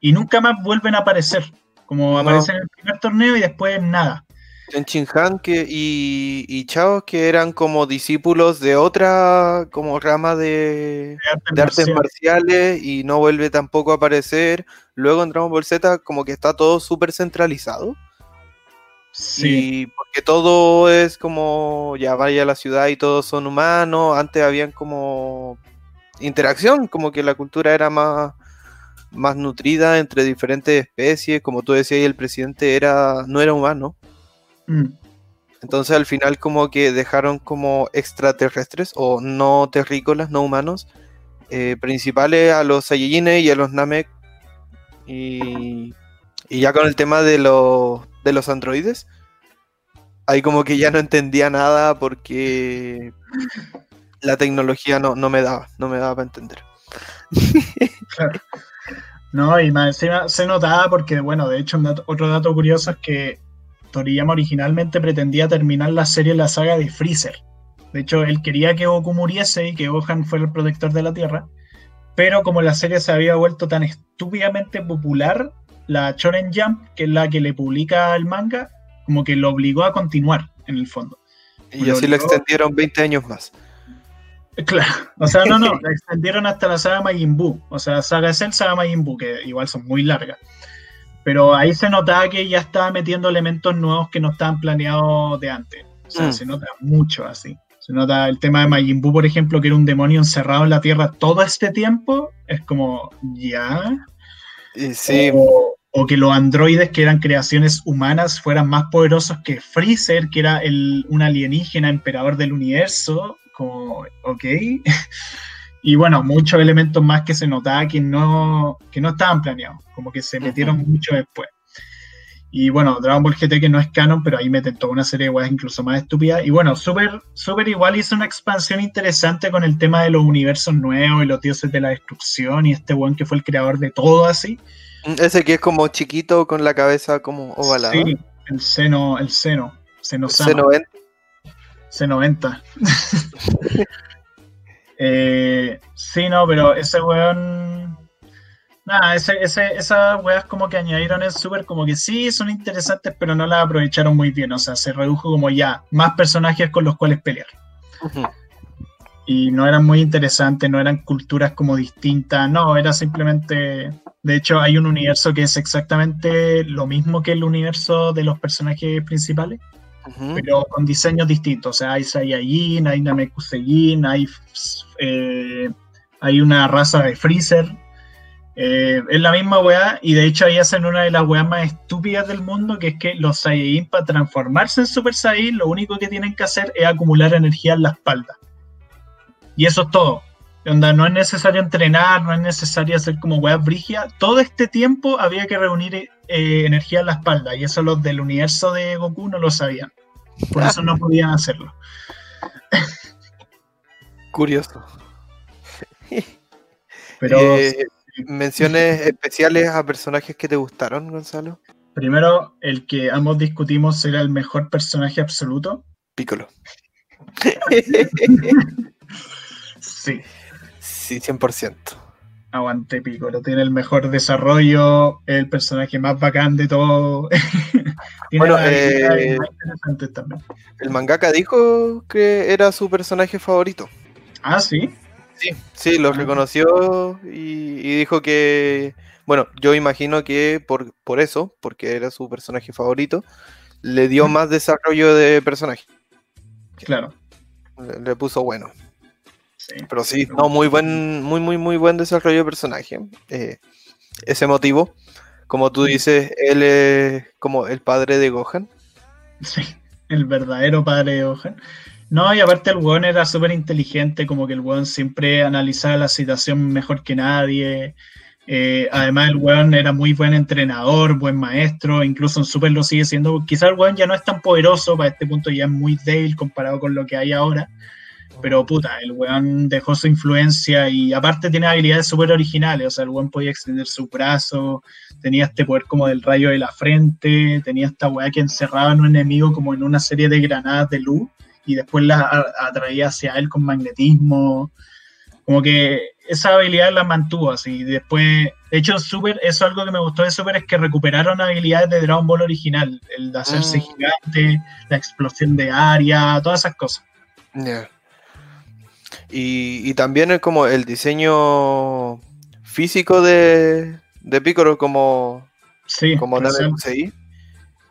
y nunca más vuelven a aparecer. Como aparecen en el primer torneo y después nada en Chinhan que, y, y Chao, que eran como discípulos de otra como rama de, artes, marciales y no vuelve tampoco a aparecer. Luego en Dragon Ball Z como que está todo súper centralizado. Sí. porque todo es como ya vaya a la ciudad y todos son humanos. Antes habían como interacción, como que la cultura era más, más nutrida entre diferentes especies. Como tú decías, el presidente era, no era humano. Mm. Entonces al final como que dejaron como extraterrestres o no terrícolas, no humanos, eh, principales a los Saiyajines y a los Namek. Y, ya con el tema de, los, de los androides, ahí como que ya no entendía nada porque la tecnología no, no me daba, no me daba para entender. No, y más encima se notaba porque, bueno, de hecho, otro dato curioso es que Toriyama originalmente pretendía terminar la serie en la saga de Freezer. De hecho, él quería que Goku muriese y que Gohan fuera el protector de la Tierra. Pero como la serie se había vuelto tan estúpidamente popular, la Shonen Jump, que es la que le publica el manga, como que lo obligó a continuar en el fondo. Y así lo extendieron 20 años más. Claro, o sea, no, no, *laughs* la extendieron hasta la saga Majin Buu. O sea, saga Cell, saga Majin Buu, que igual son muy largas. Pero ahí se notaba que ya estaba metiendo elementos nuevos que no estaban planeados de antes. O sea, mm. se nota mucho así. Se nota el tema de Majin Buu, por ejemplo, que era un demonio encerrado en la Tierra todo este tiempo. Es como, ¿ya? Sí. O, que los androides, que eran creaciones humanas, fueran más poderosos que Freezer, que era el, un alienígena emperador del universo. Como, ok. *laughs* Y bueno, muchos elementos más que se notaba que no, que no estaban planeados, como que se metieron mucho después. Y bueno, Dragon Ball GT que no es canon, pero ahí meten toda una serie de weas incluso más estúpidas. Y bueno, Super, Super igual hizo una expansión interesante con el tema de los universos nuevos y los dioses de la destrucción y este weón que fue el creador de todo así. Ese que es como chiquito con la cabeza como ovalada. Sí, el seno, el seno. Seno C90. C90. *laughs* Eh, sí, no, pero ese weón. Nada, ese, ese, esas weas como que añadieron en Super, como que sí, son interesantes, pero no las aprovecharon muy bien. O sea, se redujo como ya más personajes con los cuales pelear. Y no eran muy interesantes, no eran culturas como distintas, no, era simplemente De hecho, hay un universo que es exactamente lo mismo que el universo de los personajes principales, Pero con diseños distintos. O sea, hay Saiyajin, hay Namekusei, hay, eh, hay una raza de Freezer. Eh, es la misma weá, y de hecho ahí hacen una de las weas más estúpidas del mundo, que es que los Saiyajin para transformarse en Super Saiyan, lo único que tienen que hacer es acumular energía en la espalda. Y eso es todo. Onda, no es necesario entrenar, no es necesario hacer como weas brigias. Todo este tiempo había que reunir eh, energía en la espalda, y eso los del universo de Goku no lo sabían. Por eso no podían hacerlo. *laughs* Curioso. Pero Eh, menciones especiales a personajes que te gustaron, Gonzalo. primero, el que ambos discutimos era el mejor personaje absoluto. Piccolo. *laughs* Sí, Sí, 100%. Aguante Piccolo. Tiene el mejor desarrollo, el personaje más bacán de todo. *laughs* Bueno, eh, también. El mangaka dijo que era su personaje favorito. Ah, sí. Sí, sí, lo Ah. reconoció y, y dijo que, bueno, yo imagino que por, por eso, porque era su personaje favorito, le dio más desarrollo de personaje. Claro. Le, le puso bueno. Sí. Pero sí, no, muy buen, muy, muy, muy buen desarrollo de personaje. Eh, ese motivo, como tú dices, él es como el padre de Gohan. Sí, el verdadero padre de Gohan. No, y aparte el weón era súper inteligente, como que el weón siempre analizaba la situación mejor que nadie. Eh, además, el weón era muy buen entrenador, buen maestro, incluso en Super lo sigue siendo. Quizás el weón ya no es tan poderoso, para este punto ya es muy débil comparado con lo que hay ahora. Pero puta, el weón dejó su influencia y aparte tiene habilidades súper originales. O sea, el weón podía extender su brazo, tenía este poder como del rayo de la frente, tenía esta weá que encerraba a un enemigo como en una serie de granadas de luz y después las atraía hacia él con magnetismo. Como que esa habilidad la mantuvo así. Después, de hecho, Super, eso algo que me gustó de Super es que recuperaron habilidades de Dragon Ball original, el de hacerse Mm. gigante, la explosión de área, todas esas cosas. Y, y también es como el diseño físico de, de Piccolo como, Sí, como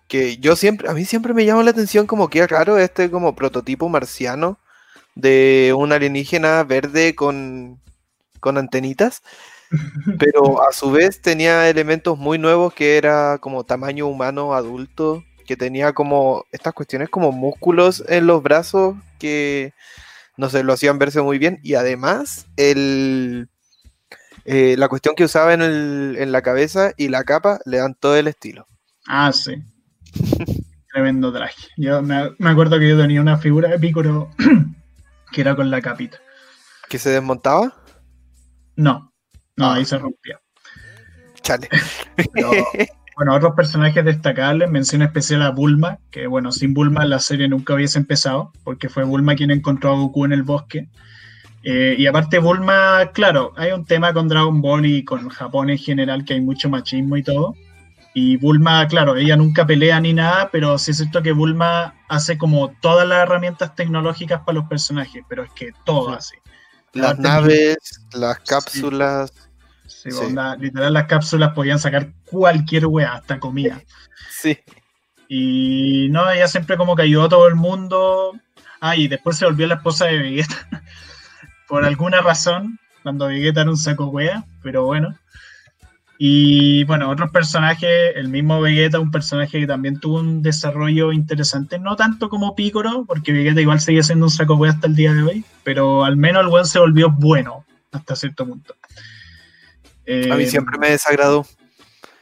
que yo siempre, a mí siempre me llama la atención como que raro este como prototipo marciano de un alienígena verde con, con antenitas, *laughs* pero a su vez tenía elementos muy nuevos que era como tamaño humano adulto, que tenía como estas cuestiones como músculos en los brazos que no sé, lo hacían verse muy bien y además el eh, la cuestión que usaba en, el- en la cabeza y la capa le dan todo el estilo. Ah, sí. Tremendo traje. Yo me, me acuerdo que yo tenía una figura de Piccolo *clears throat* que era con la capita. ¿Que se desmontaba? No, no, Ah. ahí se rompía. Chale. *laughs* Pero, bueno, otros personajes destacables, mención especial a Bulma, que bueno, sin Bulma la serie nunca hubiese empezado, porque fue Bulma quien encontró a Goku en el bosque. Eh, y aparte Bulma, claro, hay un tema con Dragon Ball y con Japón en general, que hay mucho machismo y todo. Y Bulma, claro, ella nunca pelea ni nada, pero sí es cierto que Bulma hace como todas las herramientas tecnológicas para los personajes, pero es que todo Sí. así. Las Aparte, naves, las cápsulas. Sí, Sí. onda, literal las cápsulas podían sacar cualquier wea, hasta comida. *laughs* Sí. Y no, ella siempre como que ayudó a todo el mundo. Ah, y después se volvió la esposa de Vegeta. *laughs* Por alguna razón, cuando Vegeta era un saco wea, pero bueno. Y bueno, otros personajes, el mismo Vegeta, un personaje que también tuvo un desarrollo interesante, no tanto como Piccolo, porque Vegeta igual sigue siendo un saco wea hasta el día de hoy, pero al menos el weón se volvió bueno hasta cierto punto. A mí Eh, siempre me desagradó.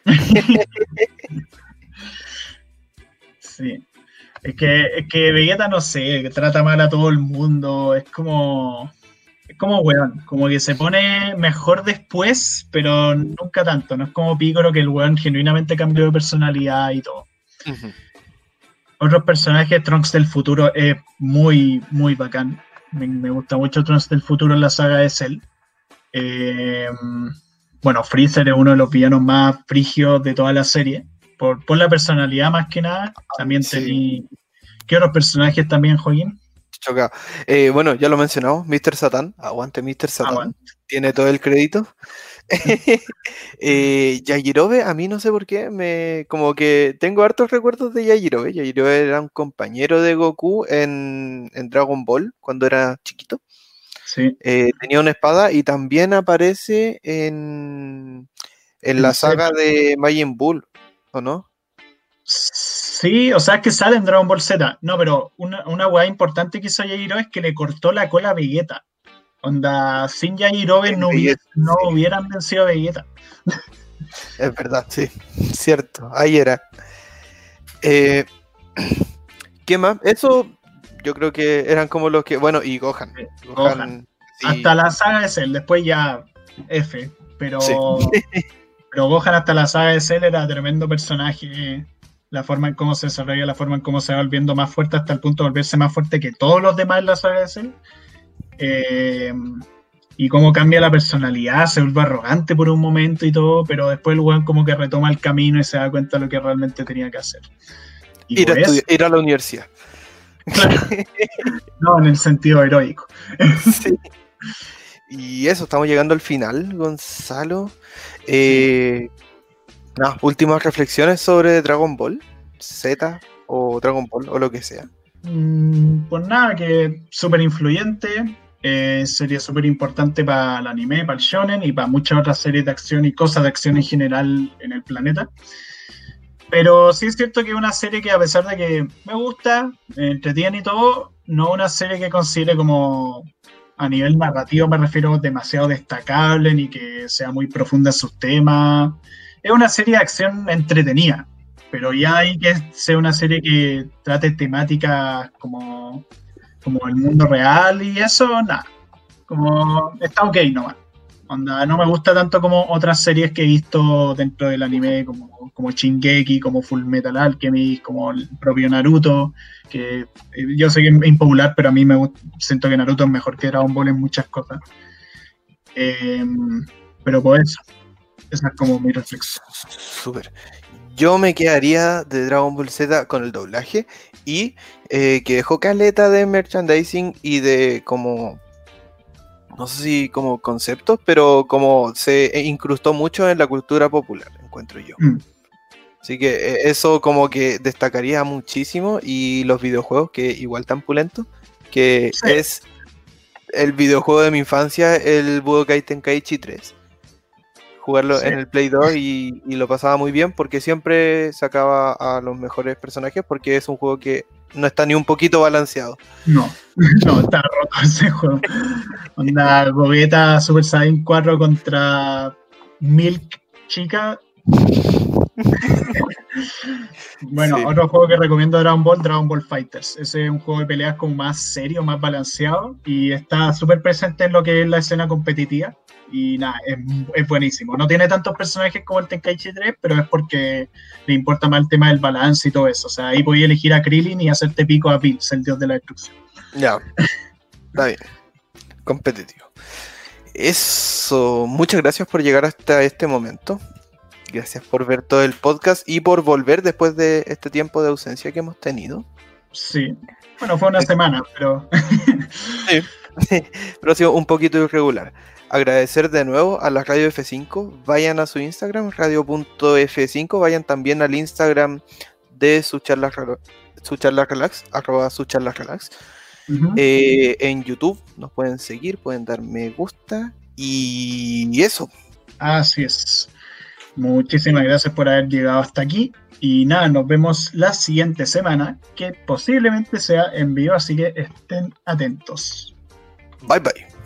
*laughs* Sí. Es que, es que Vegeta, no sé, trata mal a todo el mundo. Es como. Es como weón. Como que se pone mejor después, pero nunca tanto. No es como Piccolo que el weón genuinamente cambió de personalidad y todo. Ujú. Otros personajes, Trunks del futuro, es muy, muy bacán. Me, me gusta mucho Trunks del futuro en la saga de Cell. Eh, bueno, Freezer es uno de los villanos más frigios de toda la serie. Por, por la personalidad más que nada. También sí. tení- ¿Qué otros personajes también, Joaquín? Chocado. Eh, bueno, ya lo mencionamos, Mr. Satan, aguante Mr. Satan, Aguante. tiene todo el crédito. *laughs* eh, Yajirobe, a mí no sé por qué, me como que tengo hartos recuerdos de Yajirobe. Yajirobe era un compañero de Goku en, Dragon Ball cuando era chiquito. Sí. Eh, tenía una espada y también aparece en, en la saga de Majin Bull, ¿o no? Sí, o sea, es que sale en Dragon Ball Z. No, pero una, una weá importante que hizo Yajirobe es que le cortó la cola a Vegeta. Onda, sin Yajirobe no, no hubieran vencido a Vegeta. Es verdad, sí, cierto, ahí era. Eh, *clears throat* ¿Qué más? Eso yo creo que eran como los que. Bueno, y Gohan. Gohan, Hasta la saga de Cell, después ya F. Pero, *laughs* pero Gohan hasta la saga de Cell era tremendo personaje. La forma en cómo se desarrolla, la forma en cómo se va volviendo más fuerte hasta el punto de volverse más fuerte que todos los demás en la saga de Cell. Eh, y cómo cambia la personalidad, se vuelve arrogante por un momento y todo, pero después el weón como que retoma el camino y se da cuenta de lo que realmente tenía que hacer. ir, a ir, a la universidad. *laughs* no, en el sentido heroico. *laughs* Y eso, estamos llegando al final, Gonzalo. Eh, últimas reflexiones sobre Dragon Ball Z o Dragon Ball o lo que sea. Mm, pues nada, que súper influyente, eh, sería súper importante para el anime, para el shonen y para muchas otras series de acción y cosas de acción en general en el planeta. Pero sí es cierto que es una serie que a pesar de que me gusta, me entretiene y todo, no una serie que considere como a nivel narrativo me refiero demasiado destacable ni que sea muy profunda en sus temas. Es una serie de acción entretenida, pero ya hay que sea una serie que trate temáticas como como el mundo real y eso, nada. Como está ok nomás. No me gusta tanto como otras series que he visto dentro del anime, como, como Shingeki, como Full Metal Alchemist, como el propio Naruto, que eh, yo sé que es impopular, pero a mí me siento que Naruto es mejor que Dragon Ball en muchas cosas. Em, pero por eso, esa es como mi reflexión. Súper. Yo me quedaría de Dragon Ball Z con el doblaje y eh, que dejó caleta de merchandising y de como, no sé si como conceptos, pero como se incrustó mucho en la cultura popular, encuentro yo. Mm. Así que eh, eso como que destacaría muchísimo y los videojuegos que igual tan pulentos, que es el videojuego de mi infancia, el Budokai Tenkaichi 3 jugarlo en el Play 2 y, lo pasaba muy bien porque siempre sacaba a los mejores personajes porque es un juego que no está ni un poquito balanceado. No, *laughs* no, está roto ese juego. Onda Gogeta Super Saiyan 4 contra Milk Chica. *laughs* bueno, otro juego que recomiendo Dragon Ball, Dragon Ball Fighters. Ese es un juego de peleas como más serio, más balanceado y está súper presente en lo que es la escena competitiva y nada, es, buenísimo. No tiene tantos personajes como el Tenkaichi 3, pero es porque le importa más el tema del balance y todo eso. O sea, ahí podía elegir a Krillin y hacerte pico a Bills, el dios de la destrucción. Ya, está bien. Competitivo. Eso, muchas gracias por llegar hasta este momento. Gracias por ver todo el podcast y por volver después de este tiempo de ausencia que hemos tenido. Sí, bueno, fue una semana, pero... *laughs* sí, *laughs* pero ha sido un poquito irregular agradecer de nuevo a la radio F5. Vayan a su Instagram, radio.f5. Vayan también al Instagram de su charla, su charla relax, arroba su charla relax. Eh, en YouTube nos pueden seguir, pueden dar me gusta y eso. Así es. Muchísimas gracias por haber llegado hasta aquí. Y nada, nos vemos la siguiente semana, que posiblemente sea en vivo, así que estén atentos. Bye bye.